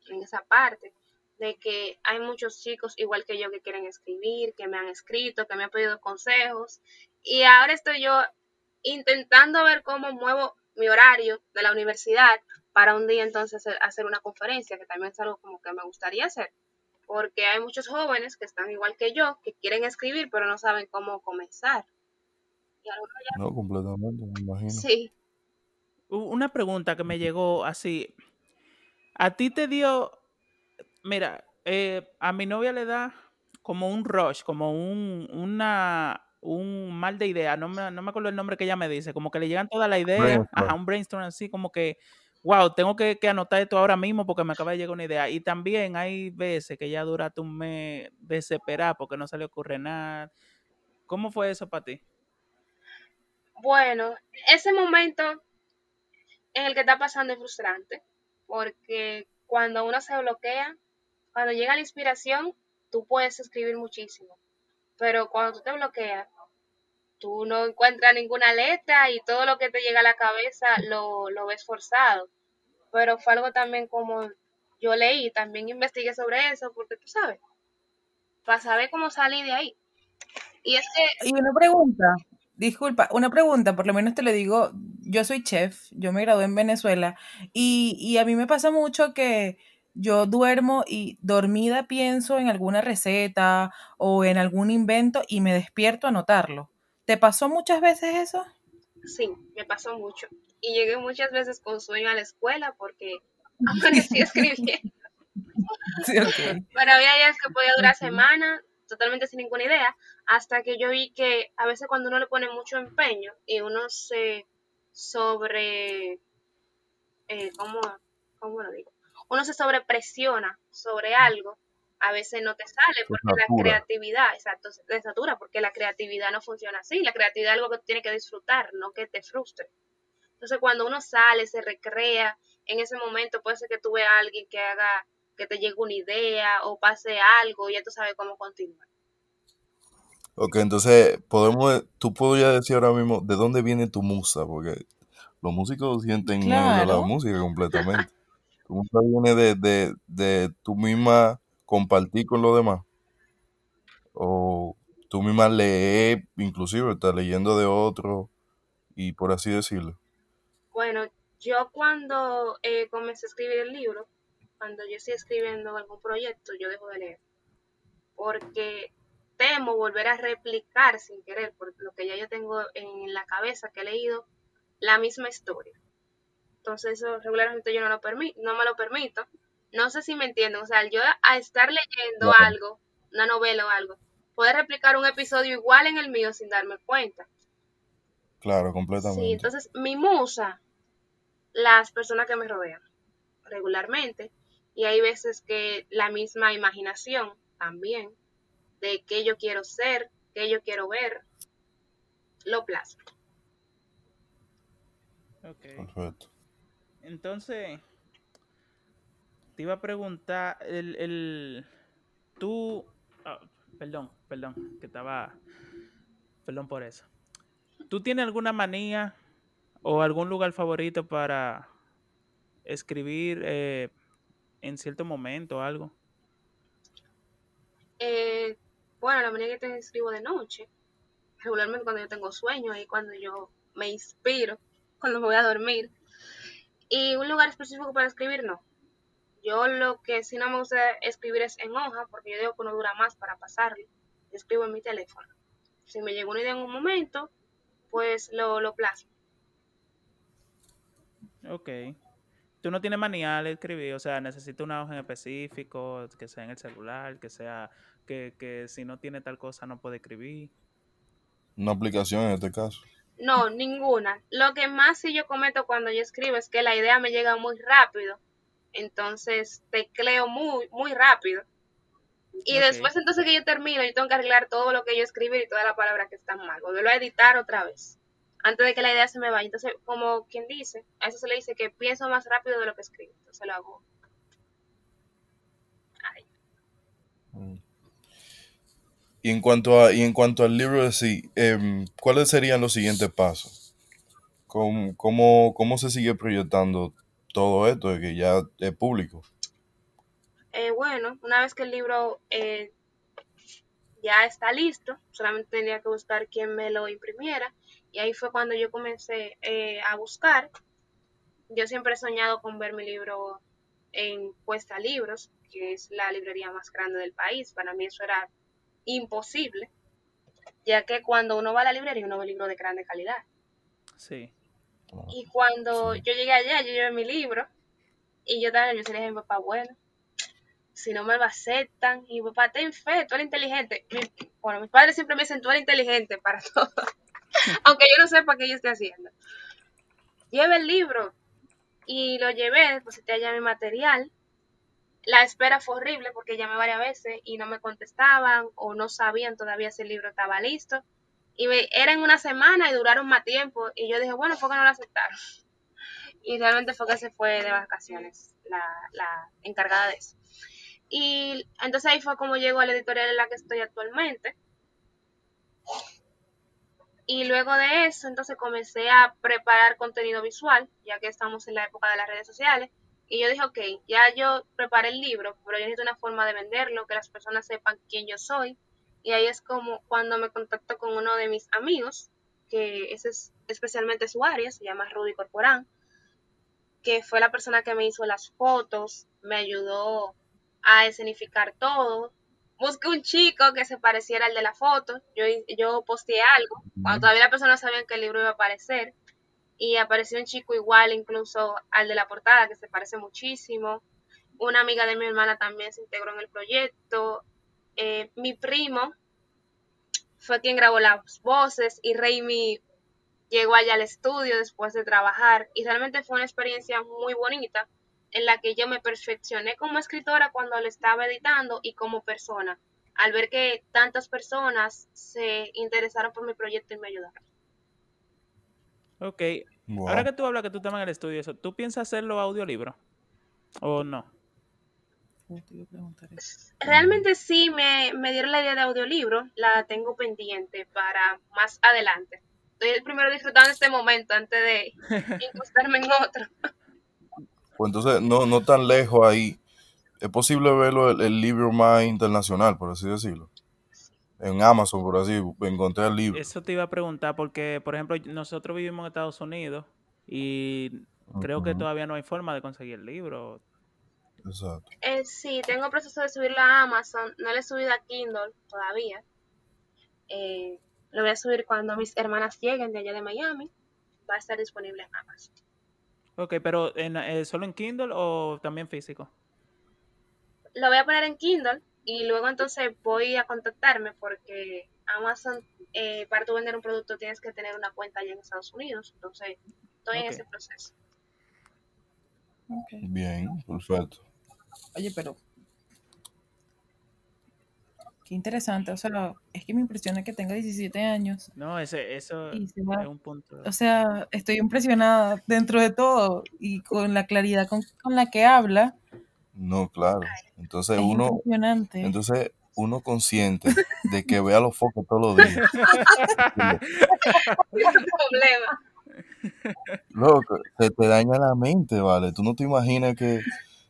Speaker 6: en esa parte de que hay muchos chicos igual que yo que quieren escribir, que me han escrito, que me han pedido consejos. Y ahora estoy yo intentando ver cómo muevo mi horario de la universidad para un día entonces hacer una conferencia, que también es algo como que me gustaría hacer, porque hay muchos jóvenes que están igual que yo, que quieren escribir, pero no saben cómo comenzar.
Speaker 4: No, completamente, me imagino.
Speaker 6: Sí.
Speaker 3: Una pregunta que me llegó así. ¿A ti te dio, mira, eh, a mi novia le da como un rush, como un, una, un mal de idea, no me, no me acuerdo el nombre que ella me dice, como que le llegan todas las ideas, a un brainstorm así, como que, wow, tengo que, anotar esto ahora mismo porque me acaba de llegar una idea. Y también hay veces que ya duraste un mes desesperada porque no se le ocurre nada. ¿Cómo fue eso para ti?
Speaker 6: Bueno, ese momento en el que está pasando es frustrante, porque cuando uno se bloquea, cuando llega la inspiración, tú puedes escribir muchísimo pero cuando tú te bloqueas, tú no encuentras ninguna letra y todo lo que te llega a la cabeza lo, lo ves forzado. Pero fue algo también como yo leí, también investigué sobre eso, porque tú sabes, para saber cómo salir de ahí. Y es que...
Speaker 7: Y una pregunta, disculpa, una pregunta, por lo menos te lo digo, yo soy chef, yo me gradué en Venezuela y, y a mí me pasa mucho que yo duermo y dormida pienso en alguna receta o en algún invento y me despierto a anotarlo. ¿Te pasó muchas veces eso?
Speaker 6: Sí, me pasó mucho. Y llegué muchas veces con sueño a la escuela porque amanecí escribiendo.
Speaker 7: Sí, okay.
Speaker 6: Pero había días que podía durar semanas, totalmente sin ninguna idea, hasta que yo vi que a veces cuando uno le pone mucho empeño y uno se sobre, eh, ¿cómo, ¿cómo lo digo? Uno se sobrepresiona sobre algo, a veces no te sale porque la creatividad, exacto, te satura porque la creatividad no funciona así. La creatividad es algo que tú tienes que disfrutar, no que te frustre. Entonces, cuando uno sale, se recrea, en ese momento puede ser que tú veas a alguien que haga, que te llegue una idea o pase algo y ya tú sabes cómo continuar.
Speaker 4: Ok, entonces podemos, tú podrías decir ahora mismo de dónde viene tu musa, porque los músicos sienten la música completamente. ¿Cómo viene de, de, de tú misma compartir con los demás? O tú misma lees, inclusive estás leyendo de otro y por así decirlo.
Speaker 6: Bueno, yo cuando eh, comencé a escribir el libro, cuando yo estoy escribiendo algún proyecto, yo dejo de leer. porque temo volver a replicar sin querer, por lo que ya yo tengo en la cabeza que he leído, la misma historia. Entonces eso regularmente yo no, lo no me lo permito. No sé si me entienden, o sea, yo a estar leyendo algo, una novela o algo, poder replicar un episodio igual en el mío sin darme cuenta.
Speaker 4: Claro, completamente. Sí,
Speaker 6: entonces mi musa, las personas que me rodean regularmente, y hay veces que la misma imaginación también, de qué yo quiero ser, qué yo quiero ver, lo plasmo.
Speaker 3: Ok. Perfecto. Entonces, te iba a preguntar, el, el tú, ah, perdón, perdón, que estaba, perdón por eso. ¿Tú tienes alguna manía o algún lugar favorito para escribir eh, en cierto momento o algo?
Speaker 6: Eh, bueno, la manía que te escribo de noche, regularmente cuando yo tengo sueño y cuando yo me inspiro, cuando me voy a dormir. Y un lugar específico para escribir, no. Yo lo que sí no me gusta escribir es en hoja, porque yo digo que no dura más para pasarlo. escribo en mi teléfono. Si me llega una idea en un momento, pues lo, lo plasmo.
Speaker 3: Ok. Tú no tienes manía de escribir, o sea, necesito una hoja en específico, que sea en el celular, que sea, que, que si no tiene tal cosa no puede escribir.
Speaker 4: Una aplicación en este caso.
Speaker 6: No, ninguna. Lo que más sí yo cometo cuando yo escribo es que la idea me llega muy rápido. Entonces tecleo muy, muy rápido. Y después entonces que yo termino, yo tengo que arreglar todo lo que yo escribí y todas las palabras que están mal. Volverlo a editar otra vez. Antes de que la idea se me vaya. Entonces, como quien dice, a eso se le dice que pienso más rápido de lo que escribo. Entonces lo hago.
Speaker 4: Y en cuanto a, y en cuanto al libro de sí, em, ¿cuáles serían los siguientes pasos? ¿Cómo, cómo, cómo se sigue proyectando todo esto de que ya es público?
Speaker 6: Eh, bueno, una vez que el libro eh, ya está listo, solamente tenía que buscar quién me lo imprimiera y ahí fue cuando yo comencé eh, a buscar. Yo siempre he soñado con ver mi libro en Cuesta Libros, que es la librería más grande del país. Para mí eso era imposible, ya que cuando uno va a la librería uno ve libros de grande calidad.
Speaker 3: Sí.
Speaker 6: Y cuando yo llegué allá, yo llevé mi libro y yo también yo le dije mi papá, bueno, si no me lo aceptan, y mi papá, ten fe, tú eres inteligente. bueno, mis padres siempre me dicen, tú eres inteligente para todo, aunque yo no sepa qué yo estoy haciendo. Lleve el libro y lo llevé, deposité allá mi material. La espera fue horrible porque llamé varias veces y no me contestaban o no sabían todavía si el libro estaba listo. Y era en una semana y duraron más tiempo. Y yo dije, bueno, ¿por qué no lo aceptaron? Y realmente fue que se fue de vacaciones la, la encargada de eso. Y entonces ahí fue como llegó a la editorial en la que estoy actualmente. Y luego de eso, entonces comencé a preparar contenido visual, ya que estamos en la época de las redes sociales. Y yo dije, ok, ya yo preparé el libro, pero yo necesito una forma de venderlo, que las personas sepan quién yo soy, y ahí es como cuando me contacto con uno de mis amigos, que ese es especialmente su área, se llama Rudy Corporán, que fue la persona que me hizo las fotos, me ayudó a escenificar todo. Busqué un chico que se pareciera al de la foto. Yo, yo posteé algo, cuando todavía la persona sabía que el libro iba a aparecer. Y apareció un chico igual incluso al de la portada, que se parece muchísimo. Una amiga de mi hermana también se integró en el proyecto. Eh, mi primo fue quien grabó las voces y Raimi llegó allá al estudio después de trabajar y realmente fue una experiencia muy bonita en la que yo me perfeccioné como escritora cuando lo estaba editando y como persona, al ver que tantas personas se interesaron por mi proyecto y me ayudaron.
Speaker 3: Ok. Ahora que tú hablas que tú estás en el estudio, eso, ¿tú piensas hacerlo audiolibro o no?
Speaker 6: Realmente sí me, dieron la idea de audiolibro, la tengo pendiente para más adelante. Estoy el primero disfrutando este momento antes de incrustarme en otro.
Speaker 4: Pues entonces, no, no tan lejos ahí, es posible verlo el, libro más internacional, por así decirlo. En Amazon, por así, encontré el libro.
Speaker 3: Eso te iba a preguntar, porque, por ejemplo, nosotros vivimos en Estados Unidos y creo que todavía no hay forma de conseguir el libro.
Speaker 4: Exacto.
Speaker 6: Eh, sí, tengo el proceso de subirlo a Amazon. No lo he subido a Kindle todavía. Eh, lo voy a subir cuando mis hermanas lleguen de allá de Miami. Va a estar disponible en Amazon.
Speaker 3: Ok, pero en, eh, ¿solo en Kindle o también físico?
Speaker 6: Lo voy a poner en Kindle y luego entonces voy a contactarme porque Amazon, eh, para tú vender un producto tienes que tener una cuenta allá en Estados Unidos. Entonces, estoy en ese proceso.
Speaker 7: Ok.
Speaker 4: Bien, perfecto.
Speaker 7: Oye, pero qué interesante. O sea, es que me impresiona que tenga 17 años.
Speaker 3: No, ese, eso
Speaker 7: va-
Speaker 3: es un punto.
Speaker 7: O sea, estoy impresionada dentro de todo y con la claridad con, con la que habla.
Speaker 4: No, claro. Entonces
Speaker 7: Es
Speaker 4: uno,
Speaker 7: impresionante.
Speaker 4: entonces uno consciente de que vea los focos todos los días.
Speaker 6: Problema.
Speaker 4: Loco, se te daña la mente, ¿vale? Tú no te imaginas que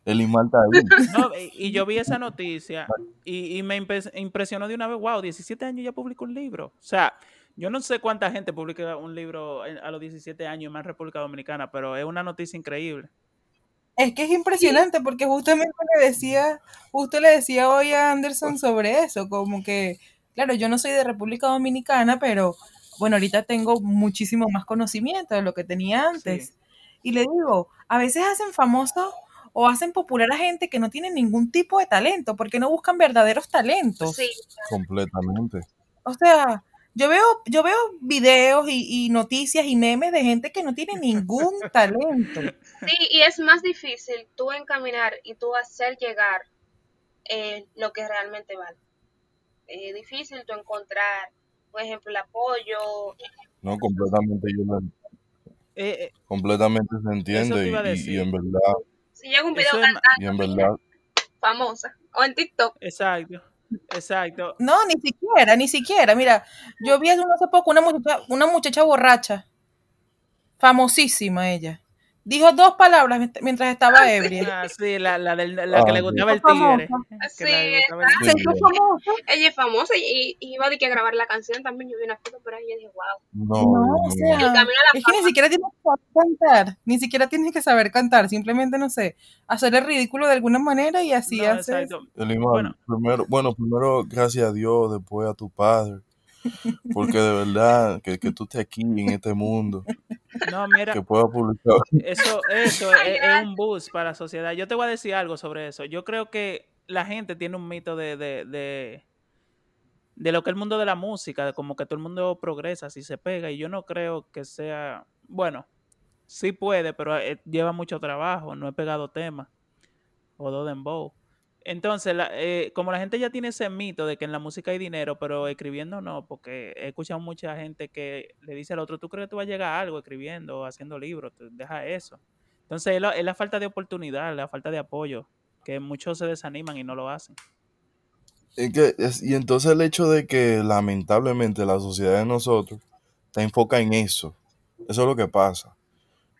Speaker 4: el Imar está ahí.
Speaker 3: No, y, yo vi esa noticia y, y me impresionó de una vez, wow, 17 años ya publicó un libro. O sea, yo no sé cuánta gente publica un libro a los 17 años más en República Dominicana, pero es una noticia increíble.
Speaker 7: Es que es impresionante porque justamente le decía, justo le decía hoy a Anderson sobre eso, como que, claro, yo no soy de República Dominicana, pero bueno, ahorita tengo muchísimo más conocimiento de lo que tenía antes.
Speaker 3: Sí.
Speaker 7: Y le digo, a veces hacen famoso o hacen popular a gente que no tiene ningún tipo de talento, porque no buscan verdaderos talentos.
Speaker 6: Sí,
Speaker 4: Completamente.
Speaker 7: O sea, yo veo, yo veo videos y, y noticias y memes de gente que no tiene ningún talento.
Speaker 6: sí, y es más difícil tú encaminar y tú hacer llegar eh, lo que realmente vale. Es difícil tú encontrar, por ejemplo, el apoyo.
Speaker 4: No, completamente yo lo-
Speaker 3: Eh, eh,
Speaker 4: completamente se entiende y- en verdad,
Speaker 6: Si llega un video cantando,
Speaker 4: y en verdad,
Speaker 6: famosa, o en TikTok,
Speaker 3: exacto, exacto.
Speaker 7: No, ni siquiera, ni siquiera. Mira, yo vi hace hace poco una muchacha, una muchacha borracha, famosísima ella. Dijo dos palabras mient- mientras estaba ebria.
Speaker 3: Ah, sí, la, la, del- la que
Speaker 4: Ah,
Speaker 3: le
Speaker 4: sí.
Speaker 3: gustaba el
Speaker 7: Famosa.
Speaker 3: tigre.
Speaker 6: Sí,
Speaker 3: Que le gustaba el tigre.
Speaker 7: famosa.
Speaker 6: ella es famosa y, y iba de que a grabar la canción también. Yo vi una foto por ahí y dije, wow.
Speaker 4: no,
Speaker 7: No, o.
Speaker 6: El
Speaker 7: sea,
Speaker 6: camino a la
Speaker 7: es que ni siquiera tienes que saber cantar, ni siquiera tienes que saber cantar, simplemente, no sé, hacer el ridículo de alguna manera y así
Speaker 3: No,
Speaker 7: haces.
Speaker 3: Bueno,
Speaker 4: primero, bueno, primero, gracias a Dios, después a tu padre, porque de verdad que, que tú estés aquí en este mundo,
Speaker 3: no, mira,
Speaker 4: que puedas publicar.
Speaker 3: Eso, eso es, es un boost para la sociedad. Yo te voy a decir algo sobre eso. Yo creo que la gente tiene un mito de, de, de, de lo que es el mundo de la música, de como que todo el mundo progresa si se pega, y yo no creo que sea, bueno, sí puede, pero eh, lleva mucho trabajo, no he pegado temas o do dembow. Entonces, eh, como la gente ya tiene ese mito de que en la música hay dinero, pero escribiendo no, porque he escuchado mucha gente que le dice al otro, ¿tú crees que tú vas a llegar a algo escribiendo haciendo libros? Deja eso. Entonces, es la, falta de oportunidad, la falta de apoyo, que muchos se desaniman y no lo hacen.
Speaker 4: Es que y entonces el hecho de que lamentablemente la sociedad de nosotros está enfocada en eso, eso es lo que pasa.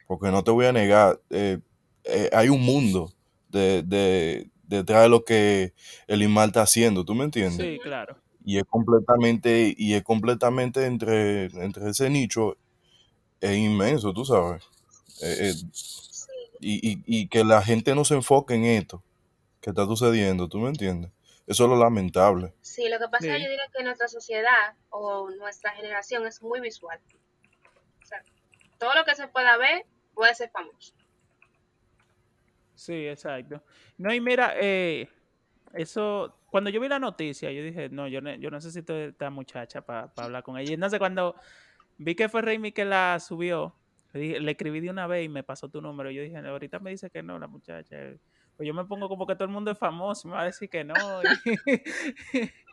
Speaker 4: Porque no te voy a negar, eh, eh, hay un mundo de, de- detrás de lo que el Imar está haciendo, ¿tú me entiendes?
Speaker 3: Sí, claro.
Speaker 4: Y es completamente, y es completamente entre, entre ese nicho, es inmenso, tú sabes. Eh, eh,
Speaker 6: Sí,
Speaker 4: y, y, y que la gente no se enfoque en esto que está sucediendo, ¿tú me entiendes? Eso es lo lamentable.
Speaker 6: sí, lo que pasa es que yo diría que nuestra sociedad o nuestra generación es muy visual. O sea, todo lo que se pueda ver puede ser famoso.
Speaker 3: Sí, exacto. No, y mira, eh, eso, cuando yo vi la noticia, yo dije, no, yo, ne- yo necesito esta muchacha para hablar con ella. Y entonces cuando vi que fue Raimi que la subió, le, dije- le escribí de una vez y me pasó tu número. Yo dije, ahorita me dice que no, la muchacha. Pues yo me pongo como que todo el mundo es famoso, me va a decir que no.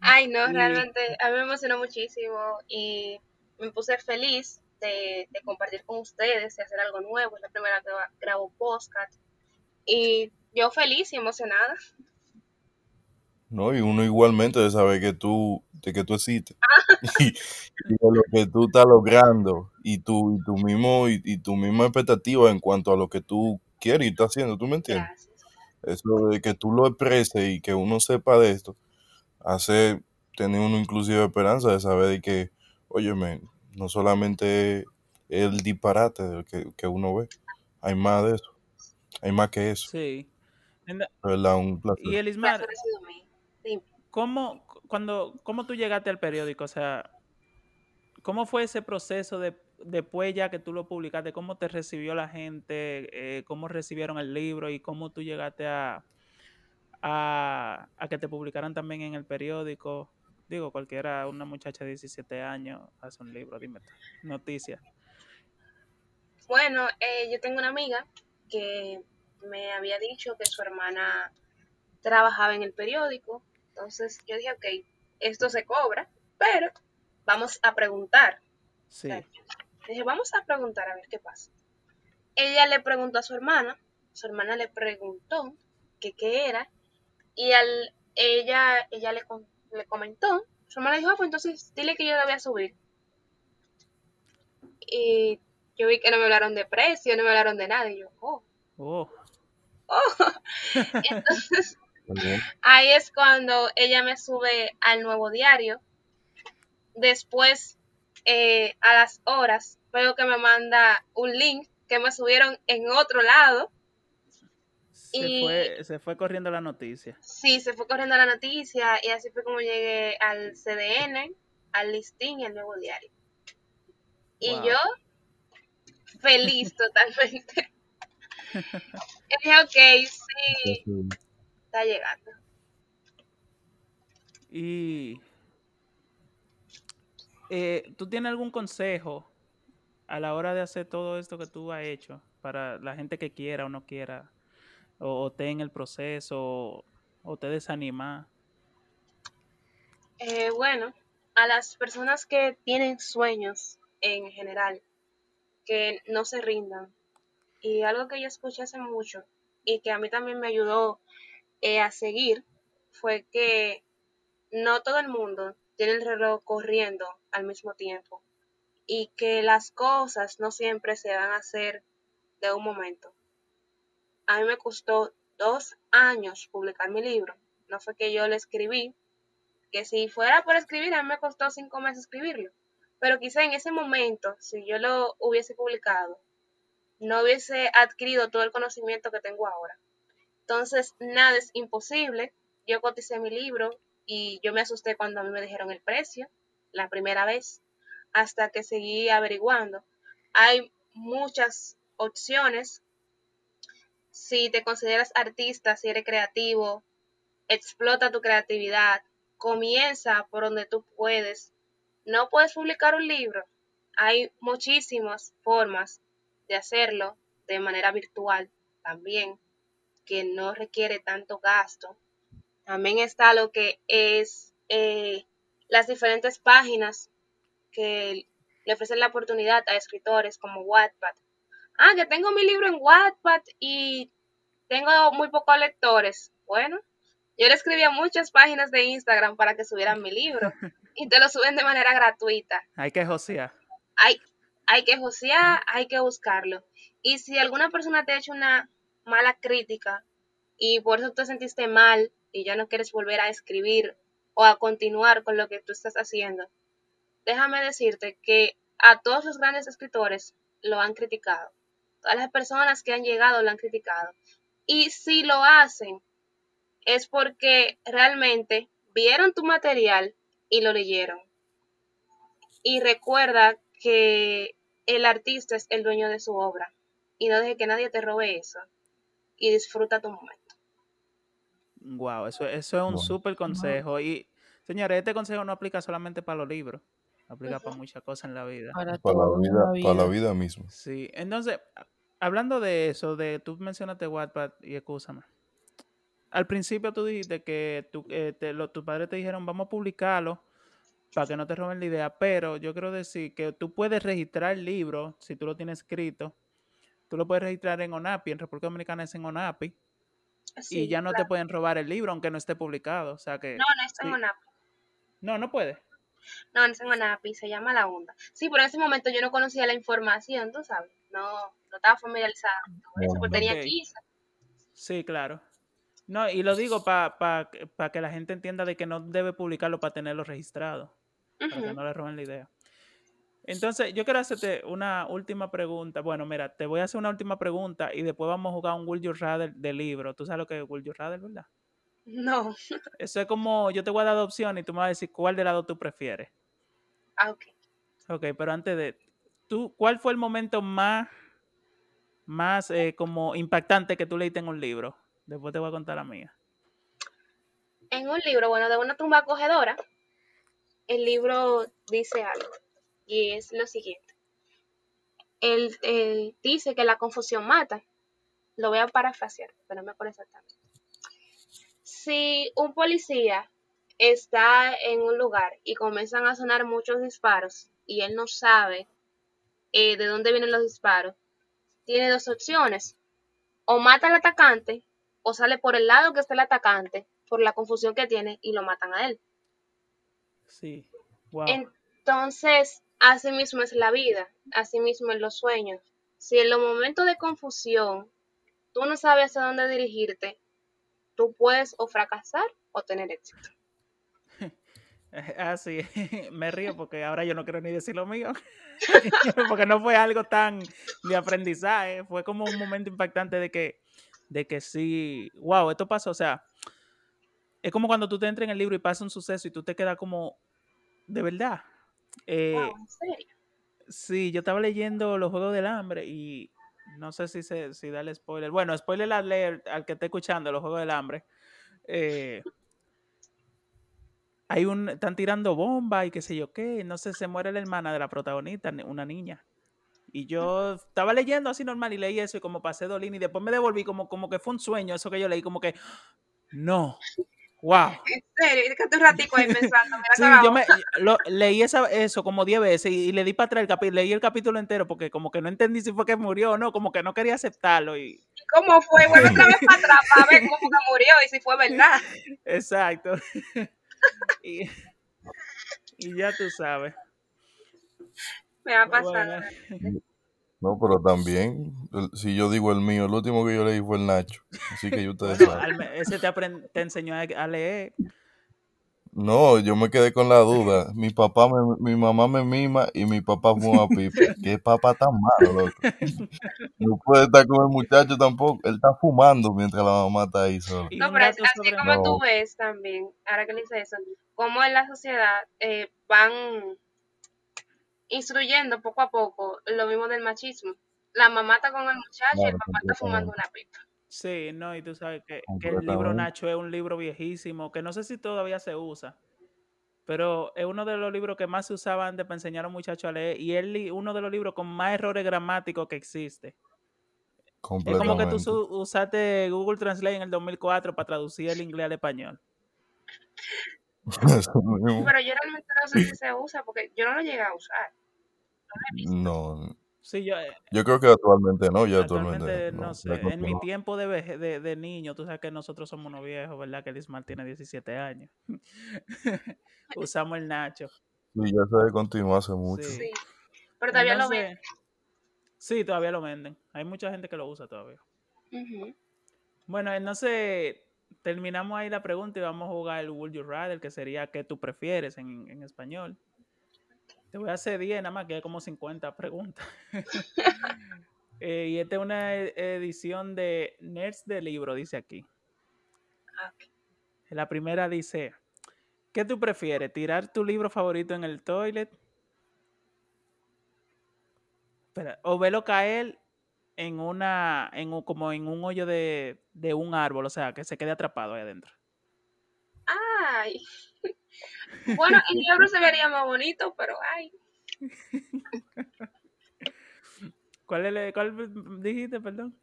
Speaker 6: Ay, no, realmente a mí me emocionó muchísimo y me puse feliz de, de compartir con ustedes, de hacer algo nuevo. Es la primera que gra- grabo podcast y yo feliz y emocionada.
Speaker 4: ¿no? Y uno igualmente de saber que tú, de que tú existes. y, y de lo que tú estás logrando y tu, y tu mismo, y, y tu misma expectativa en cuanto a lo que tú quieres y estás haciendo, ¿tú me entiendes?
Speaker 6: Gracias.
Speaker 4: Eso de que tú lo expreses y que uno sepa de esto, hace tener uno inclusive esperanza de saber de que, óyeme, no solamente el disparate del que, que uno ve, hay más de eso. Hay más que eso.
Speaker 3: Sí.
Speaker 4: ¿Verdad? Un placer.
Speaker 3: Y Elismar. ¿cómo, cuando, ¿cómo tú llegaste al periódico? O sea, ¿cómo fue ese proceso de, después ya que tú lo publicaste? ¿Cómo te recibió la gente? Eh, ¿Cómo recibieron el libro? ¿Y cómo tú llegaste a, a, a que te publicaran también en el periódico? Digo, cualquiera, una muchacha de 17 años hace un libro, dime tú. Noticias.
Speaker 6: Bueno, eh, yo tengo una amiga que me había dicho que su hermana trabajaba en el periódico. Entonces yo dije, ok, esto se cobra, pero vamos a preguntar.
Speaker 3: Sí.
Speaker 6: Dije, vamos a preguntar a ver qué pasa. Ella le preguntó a su hermana, su hermana le preguntó que qué era, y al ella, ella le, con- le comentó, su hermana dijo, ah, pues entonces dile que yo la voy a subir. Y yo vi que no me hablaron de precio, no me hablaron de nada, y yo, oh,
Speaker 3: Oh,
Speaker 6: entonces
Speaker 4: También.
Speaker 6: ahí es cuando ella me sube al nuevo diario. Después, eh, a las horas, veo que me manda un link que me subieron en otro lado.
Speaker 3: Se,
Speaker 6: Y-
Speaker 3: fue, se fue corriendo la noticia.
Speaker 6: Sí, se fue corriendo la noticia y así fue como llegué al CDN, al listín y al nuevo diario. Y
Speaker 3: Wow.
Speaker 6: yo, feliz totalmente. y dije, ok, sí, está llegando.
Speaker 3: Y eh, ¿tú tienes algún consejo a la hora de hacer todo esto que tú has hecho para la gente que quiera o no quiera, o, esté en el proceso, o, o te desanima?
Speaker 6: Eh, bueno, a las personas que tienen sueños en general, que no se rindan. Y algo que yo escuché hace mucho y que a mí también me ayudó eh, a seguir fue que no todo el mundo tiene el reloj corriendo al mismo tiempo y que las cosas no siempre se van a hacer de un momento. A mí me costó dos años publicar mi libro. No fue que yo lo escribí, que si fuera por escribir, a mí me costó cinco meses escribirlo. Pero quizá en ese momento, si yo lo hubiese publicado, no hubiese adquirido todo el conocimiento que tengo ahora. Entonces, nada es imposible. Yo coticé mi libro y yo me asusté cuando a mí me dijeron el precio la primera vez, hasta que seguí averiguando. Hay muchas opciones. Si te consideras artista, si eres creativo, explota tu creatividad, comienza por donde tú puedes. No puedes publicar un libro. Hay muchísimas formas de hacerlo de manera virtual también, que no requiere tanto gasto. También está lo que es eh, las diferentes páginas que le ofrecen la oportunidad a escritores como Wattpad. Ah, que tengo mi libro en Wattpad y tengo muy pocos lectores. Bueno, yo le escribí a muchas páginas de Instagram para que subieran mi libro y te lo suben de manera gratuita.
Speaker 3: Hay que josear.
Speaker 6: Hay, hay que josear, hay que buscarlo. Y si alguna persona te ha hecho una mala crítica y por eso te sentiste mal y ya no quieres volver a escribir o a continuar con lo que tú estás haciendo, déjame decirte que a todos los grandes escritores lo han criticado. Todas las personas que han llegado lo han criticado. Y si lo hacen, es porque realmente vieron tu material y lo leyeron. Y recuerda que el artista es el dueño de su obra. Y no deje que nadie te robe eso. Y disfruta tu momento.
Speaker 3: Wow, eso, eso es un
Speaker 4: Wow.
Speaker 3: súper consejo. Y, señores, este consejo no aplica solamente para los libros, aplica para muchas cosas en la vida.
Speaker 7: Para
Speaker 4: Para la vida, para la
Speaker 7: vida.
Speaker 4: misma.
Speaker 3: Sí, entonces, hablando de eso, de tú mencionaste Wattpad y escúchame. Al principio tú dijiste que tu, eh, te- lo- tus padres te dijeron vamos a publicarlo para que no te roben la idea, pero yo quiero decir que tú puedes registrar el libro si tú lo tienes escrito. Tú lo puedes registrar en ONAPI, en República Dominicana es en ONAPI,
Speaker 6: Sí,
Speaker 3: y ya no te pueden robar el libro aunque no esté publicado. O sea que,
Speaker 6: No, no es en
Speaker 3: sí.
Speaker 6: Onapi.
Speaker 3: No, no puede.
Speaker 6: No, no es en Onapi, se llama La Onda. Sí, pero en ese momento yo no conocía la información, tú sabes. No, no estaba familiarizada con eso, porque tenía
Speaker 3: Ok.
Speaker 6: 15.
Speaker 3: Sí, claro. No, y lo digo para que la gente entienda de que no debe publicarlo para tenerlo registrado, para que no le roben la idea. Entonces, yo quiero hacerte una última pregunta. Bueno, mira, te voy a hacer una última pregunta y después vamos a jugar un Will You Rather de libro. ¿Tú sabes lo que es Will You Rather, verdad?
Speaker 6: No.
Speaker 3: Eso es como, yo te voy a dar dos opciones y tú me vas a decir cuál de las dos tú prefieres.
Speaker 6: Ah, ok.
Speaker 3: Ok, pero antes de, ¿tú, ¿cuál fue el momento más, más eh, como impactante que tú leíste en un libro? Después te voy a contar la mía.
Speaker 6: En un libro, bueno, de una tumba acogedora, el libro dice algo y es lo siguiente. Él, él dice que la confusión mata. Lo voy a parafrasear, pero no me acuerdo exactamente. Si un policía está en un lugar y comienzan a sonar muchos disparos y él no sabe eh, de dónde vienen los disparos, tiene dos opciones. O mata al atacante o sale por el lado que está el atacante por la confusión que tiene y lo matan a él.
Speaker 3: Sí. Wow.
Speaker 6: Entonces, así mismo es la vida, así mismo en los sueños. Si en los momentos de confusión tú no sabes hacia dónde dirigirte, tú puedes o fracasar o tener éxito.
Speaker 3: Ah, sí, me río porque ahora yo no quiero ni decir lo mío, porque no fue algo tan de aprendizaje, fue como un momento impactante de que, de que sí, wow, esto pasó, o sea, es como cuando tú te entras en el libro y pasa un suceso y tú te quedas como, de verdad. Eh,
Speaker 6: Wow, ¿en serio?
Speaker 3: Sí, yo estaba leyendo Los Juegos del Hambre y no sé si, se, si darle spoiler. Bueno, spoiler al, leer, al que esté escuchando Los Juegos del Hambre. Eh, hay un, están tirando bombas y qué sé yo qué. No sé, se muere la hermana de la protagonista, una niña. Y yo estaba leyendo así normal y leí eso y como pasé dolín y después me devolví como, como que fue un sueño eso que yo leí, como que, no, wow.
Speaker 6: En serio, y quedaste un ratico ahí pensando, mira
Speaker 3: Sí, yo me lo- leí esa, eso como 10 veces y, y le di para atrás el capítulo, leí el capítulo entero porque como que no entendí si fue que murió o no, como que no quería aceptarlo y
Speaker 6: ¿Cómo fue? Vuelve otra vez para atrás para ver cómo fue que murió y si fue verdad.
Speaker 3: exacto. y, y ya tú sabes.
Speaker 6: Me ha pasado.
Speaker 3: Bueno,
Speaker 4: No, pero también, el- si yo digo el mío, el último que yo leí fue el Nacho. Así que ya ustedes
Speaker 3: bueno,
Speaker 4: saben.
Speaker 3: ese te, te enseñó a, a leer.
Speaker 4: No, yo me quedé con la duda. Mi papá, me, mi mamá me mima y mi papá fuma pipa. ¿Qué papá tan malo, loco? No puede estar con el muchacho tampoco. Él está fumando mientras la mamá está ahí sola.
Speaker 6: No, pero así
Speaker 3: sobre
Speaker 6: como
Speaker 4: No.
Speaker 6: tú ves también, ahora que le dice eso, cómo en la sociedad eh, van instruyendo poco a poco lo mismo del machismo. La mamá está con el muchacho y el papá está fumando una pipa.
Speaker 3: Sí, no, y tú sabes que, que el libro. Nacho es un libro viejísimo, que no sé si todavía se usa, pero es uno de los libros que más se usaban antes para enseñar a los muchachos a leer, y es uno de los libros con más errores gramáticos que existe. Es como que tú usaste Google Translate en el 2004 para traducir el inglés al español.
Speaker 6: Pero yo realmente no sé si se usa porque yo no lo llegué a usar. No.
Speaker 4: No,
Speaker 3: Sí, yo eh,
Speaker 4: yo creo que actualmente no, ya actualmente
Speaker 3: actualmente
Speaker 4: no.
Speaker 3: no sé, en mi
Speaker 4: no.
Speaker 3: tiempo de, veje- de, de niño, tú sabes que nosotros somos unos viejos, ¿verdad? Que Lismar tiene 17 años. Usamos el Nacho.
Speaker 4: Sí, ya se descontinuó hace mucho.
Speaker 3: Sí.
Speaker 6: Sí. Pero todavía lo ven.
Speaker 3: Entonces, sí, todavía lo venden. Hay mucha gente que lo usa todavía. Bueno, entonces terminamos ahí la pregunta y vamos a jugar el Would You Rather, que sería ¿qué tú prefieres en, en español? Te voy a hacer 10 nada más, que hay como 50 preguntas. Eh, y esta es una e- edición de Nerds de Libro, dice aquí.
Speaker 6: Ah.
Speaker 3: La primera dice, ¿qué tú prefieres? ¿Tirar tu libro favorito en el toilet? Espera, o verlo caer en una, en un- como en un hoyo de, de un árbol, o sea, que se quede atrapado ahí adentro.
Speaker 6: Ay. Bueno, el libro se vería más bonito, pero ay.
Speaker 3: ¿Cuál, es el- cuál dijiste, perdón?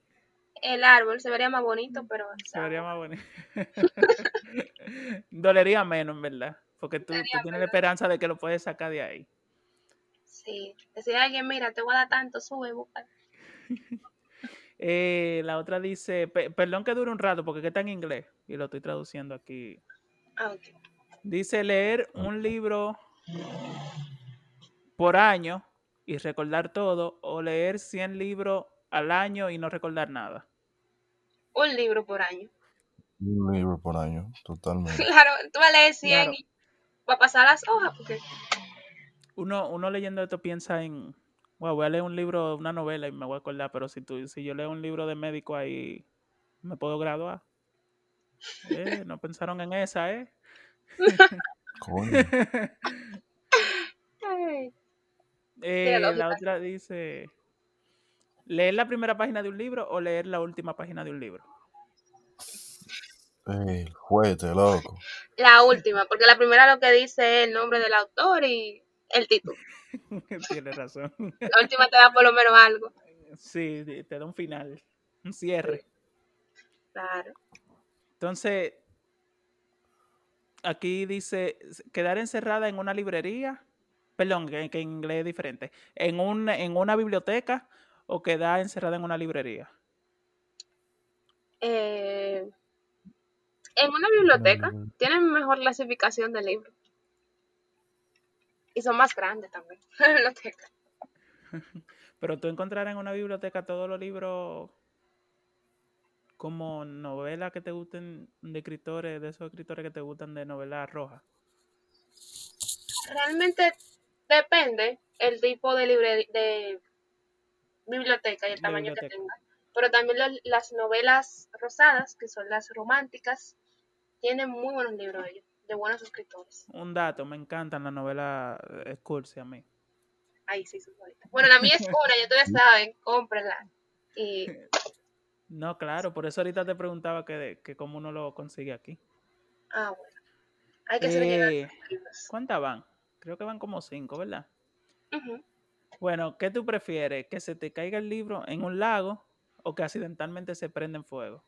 Speaker 6: El árbol se vería más bonito, pero
Speaker 3: Se vería más bonito. Dolería menos, en verdad. Porque tú, tienes la esperanza de que lo puedes sacar de ahí.
Speaker 6: sí. Decir a alguien, mira, te voy a dar tanto, sube, busca.
Speaker 3: Eh, la otra dice, pe- perdón que dure un rato porque que está en inglés y lo estoy traduciendo aquí.
Speaker 6: Ah.
Speaker 3: Dice leer un libro por año y recordar todo o leer 100 libros al año y no recordar nada.
Speaker 6: Un libro por año.
Speaker 4: Un libro por año, totalmente.
Speaker 6: Claro, tú vas a leer 100
Speaker 3: Claro.
Speaker 6: y va a pasar las hojas porque
Speaker 3: uno, uno leyendo esto piensa en, wow, voy a leer un libro, una novela y me voy a acordar, pero si, tú, si yo leo un libro de médico ahí, me puedo graduar. Eh, no pensaron en esa, ¿eh?
Speaker 4: Coño.
Speaker 3: Eh, la otra dice, ¿leer la primera página de un libro o leer la última página de un libro?
Speaker 4: El juguete, loco.
Speaker 6: La última, porque la primera lo que dice es el nombre del autor y el título.
Speaker 3: Tienes razón.
Speaker 6: La última te da por lo menos algo.
Speaker 3: Sí, te da un final, un cierre.
Speaker 6: Claro.
Speaker 3: Entonces, aquí dice, quedar encerrada en una librería, perdón, que, que en inglés es diferente, en, un, en una biblioteca o quedar encerrada en una librería.
Speaker 6: Eh, en una biblioteca
Speaker 4: Mm,
Speaker 6: tienen mejor clasificación de libros. Y son más grandes también. La biblioteca.
Speaker 3: Pero tú encontrarás en una biblioteca todos los libros como novelas que te gusten de escritores, de esos escritores que te gustan de novelas rojas.
Speaker 6: Realmente depende el tipo de, libre, de biblioteca y el tamaño que tenga. Pero también lo- las novelas rosadas, que son las románticas, tienen muy buenos libros ellos, de buenos escritores.
Speaker 3: Un dato, me encantan las novelas cursi a mí.
Speaker 6: Ahí sí, bonitas. Bueno, la mía es una, ya ustedes saben, cómprenla. Y
Speaker 3: No, claro, por eso ahorita te preguntaba que, que cómo uno lo consigue aquí.
Speaker 6: Ah, bueno. Hay que
Speaker 3: Eh. ¿Cuántas van? Creo que van como cinco, ¿verdad? Bueno, ¿qué tú prefieres? ¿Que se te caiga el libro en un lago o que accidentalmente se prenda en fuego?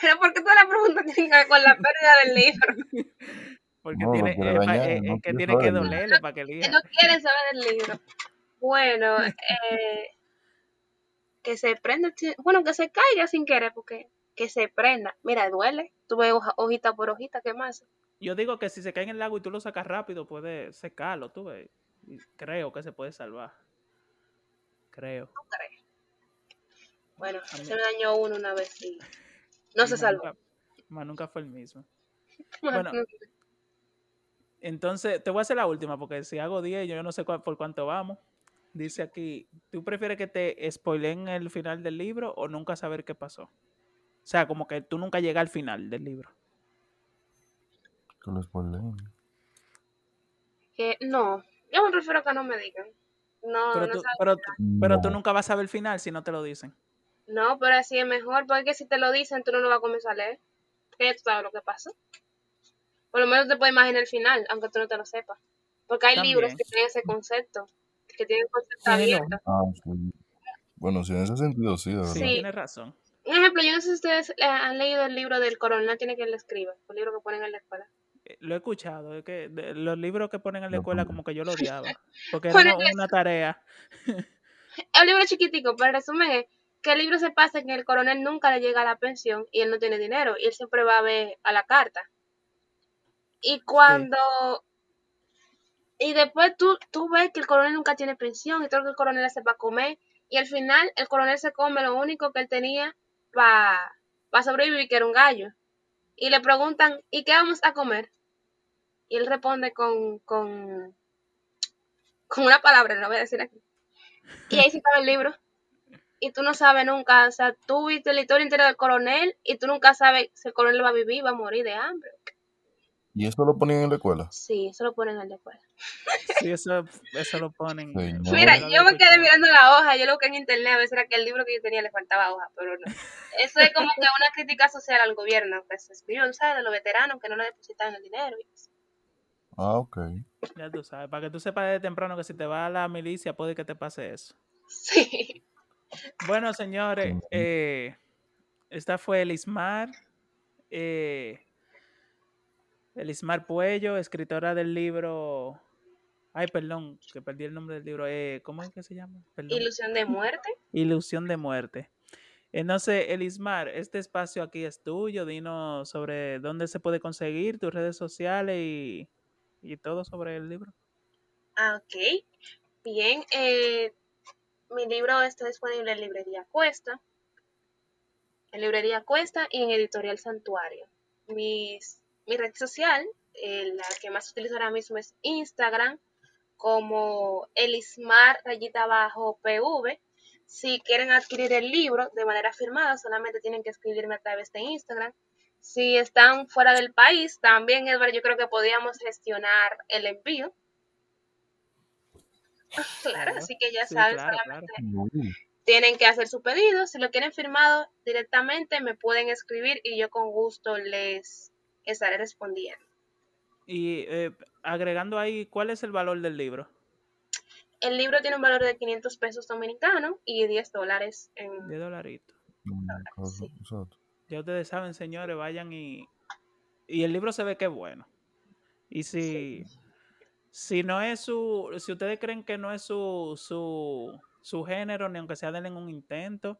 Speaker 6: Pero ¿por qué toda la pregunta tiene que ver con la pérdida del libro?
Speaker 3: Porque
Speaker 4: No,
Speaker 3: tiene, eh,
Speaker 4: dañar,
Speaker 3: eh,
Speaker 4: no
Speaker 3: eh, que tiene que dolerle para que elija.
Speaker 6: no quieren saber del libro. Bueno, eh, que se prenda, bueno, que se caiga sin querer, porque que se prenda. Mira, duele. Tú ves hoja- hojita por hojita, ¿qué más?
Speaker 3: Yo digo que si se cae en el lago y tú lo sacas rápido, puede secarlo, tú ves. Y Creo que se puede salvar. Creo.
Speaker 6: ¿Tú crees? Bueno, se me dañó uno una vez y no se salvó.
Speaker 3: nunca- más nunca fue el mismo. bueno, Entonces, te voy a hacer la última, porque si hago 10, yo no sé cuál- por cuánto vamos. Dice aquí, ¿tú prefieres que te spoileen el final del libro o nunca saber qué pasó? O sea, como que tú nunca llegas al final del libro.
Speaker 4: Que lo spoileen.
Speaker 6: que no, yo me prefiero que no me digan. No,
Speaker 3: Pero
Speaker 6: no,
Speaker 3: tú, pero, tú- pero tú nunca vas a saber el final si no te lo dicen.
Speaker 6: No, pero así es mejor, porque si te lo dicen, tú no lo vas a comenzar a leer. Que ya tú sabes lo que pasó. Por lo menos te puedes imaginar el final, aunque tú no te lo sepas. Porque hay libros que tienen ese concepto, que tienen el concepto abierto.
Speaker 4: Ah, sí. Bueno, sí, en ese sentido sí, de verdad.
Speaker 3: Sí, tienes razón.
Speaker 6: Un ejemplo, yo no sé si ustedes eh, han leído el libro del coronel tiene que le escriba, el libro que ponen en la escuela.
Speaker 3: Eh, Lo he escuchado, es que de- los libros que ponen en la escuela como que yo lo odiaba, porque era una, una tarea.
Speaker 6: Es un libro chiquitico, pero el resumen es que el libro se pasa en que el coronel nunca le llega a la pensión y él no tiene dinero y él siempre va a ver a la carta. Y cuando... Y después tú, tú ves que el coronel nunca tiene pensión y todo lo que el coronel hace para comer y al final el coronel se come lo único que él tenía para sobrevivir, que era un gallo. Y le preguntan, ¿y qué vamos a comer? Y él responde con, con, con una palabra, no voy a decir aquí. Y ahí se acaba el libro. Y tú no sabes nunca, o sea, tú viste la historia entera del coronel y tú nunca sabes si el coronel va a vivir, va a morir de hambre.
Speaker 4: ¿Y eso lo ponían en la escuela?
Speaker 6: Sí, eso lo ponen en la escuela.
Speaker 3: Sí, eso, eso lo ponen.
Speaker 4: Sí, no.
Speaker 6: Mira, yo me quedé mirando la hoja, yo lo que en internet, a veces era que el libro que yo tenía le faltaba hoja, pero no. Eso es como que una crítica social al gobierno, que se escribió, ¿sabes? De los veteranos que no le depositaban el dinero. y eso.
Speaker 4: Ah, ok.
Speaker 3: Ya tú sabes, para que tú sepas desde temprano que si te va a la milicia puede que te pase eso.
Speaker 6: Sí.
Speaker 3: Bueno, señores,
Speaker 4: Ujú.
Speaker 3: eh, esta fue Elismar, eh, Elismar Puello, escritora del libro, ay, perdón, que perdí el nombre del libro, eh, ¿cómo es que se llama? Perdón.
Speaker 6: Ilusión de muerte.
Speaker 3: Ilusión de muerte. Entonces, Elismar, este espacio aquí es tuyo, dinos sobre dónde se puede conseguir, tus redes sociales y, y todo sobre el libro.
Speaker 6: Ah, ok. Bien, eh, mi libro está disponible en librería Cuesta, en librería Cuesta y en editorial Santuario. Mi red social, eh, la que más utilizo ahora mismo es Instagram, como Elismar rayita abajo PV. Si quieren adquirir el libro de manera firmada, solamente tienen que escribirme a través de Instagram. Si están fuera del país, también, Edward, yo creo que podríamos gestionar el envío. Claro, así que ya
Speaker 3: Sí,
Speaker 6: saben,
Speaker 3: claro,
Speaker 6: solamente
Speaker 4: Mm.
Speaker 6: tienen que hacer su pedido. Si lo quieren firmado directamente, me pueden escribir y yo con gusto les estaré respondiendo.
Speaker 3: Y eh, agregando ahí, ¿cuál es el valor del libro?
Speaker 6: El libro tiene un valor de 500 pesos dominicanos y 10 dólares en...
Speaker 3: 10 dolaritos.
Speaker 6: Sí.
Speaker 3: Ya ustedes saben, señores, vayan y... Y el libro se ve que es bueno. Y si... Si no es su... Si ustedes creen que no es su... Su, su género, ni aunque sea denle un intento.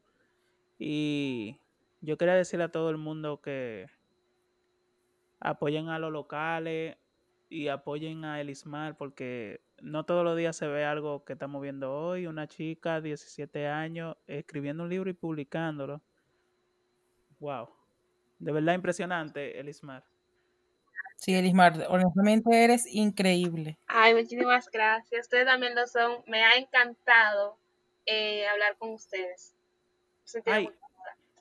Speaker 3: Y yo quería decirle a todo el mundo que apoyen a los locales y apoyen a Elismar porque no todos los días se ve algo que estamos viendo hoy, una chica 17 años escribiendo un libro y publicándolo. Wow. De verdad impresionante, Elismar.
Speaker 7: Sí, Elismar, honestamente eres increíble.
Speaker 6: Ay, muchísimas gracias. Ustedes también lo son. Me ha encantado eh, hablar con ustedes.
Speaker 3: Ay,
Speaker 6: muy-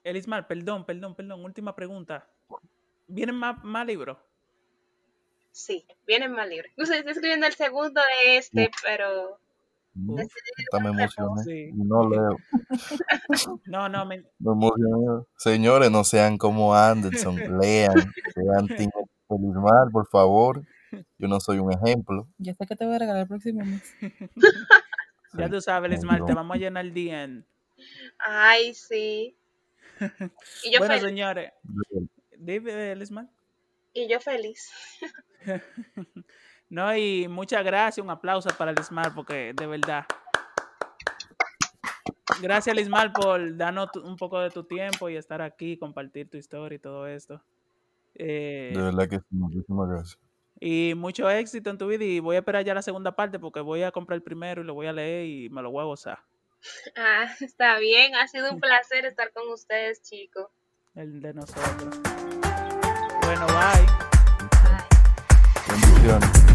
Speaker 3: Elismar, perdón, perdón, perdón, última pregunta. ¿Vienen más, más libros?
Speaker 6: Sí, vienen más libres. Incluso estoy escribiendo el segundo de este, pero
Speaker 4: Mm,
Speaker 3: Uf,
Speaker 4: Hasta me emocioné.
Speaker 3: Sí.
Speaker 4: No leo.
Speaker 3: No, no, me-
Speaker 4: Me emocioné. Señores, no sean como Anderson. Lean. Sean Team Elismar, por favor. Yo no soy un ejemplo.
Speaker 7: Ya sé que te voy a regalar el próximo mes.
Speaker 3: ya tú sabes,
Speaker 4: muy
Speaker 3: Elismar, te vamos a llenar el DN.
Speaker 6: ay, sí. Y yo
Speaker 3: Bueno,
Speaker 6: feliz.
Speaker 3: señores, dime, Elismar.
Speaker 6: Y yo feliz.
Speaker 3: No, y muchas gracias, un aplauso para Lismar, porque de verdad. Gracias, Lismar, por darnos un poco de tu tiempo y estar aquí, compartir tu historia y todo esto. Eh,
Speaker 4: De verdad que sí. Muchísimas gracias.
Speaker 3: y mucho éxito en tu vida. Y voy a esperar ya la segunda parte porque voy a comprar el primero y lo voy a leer y me lo voy a gozar.
Speaker 6: Ah, está bien. Ha sido un placer estar con ustedes, chicos.
Speaker 3: El de nosotros. Bueno, bye.
Speaker 6: Ay.
Speaker 4: Bendiciones.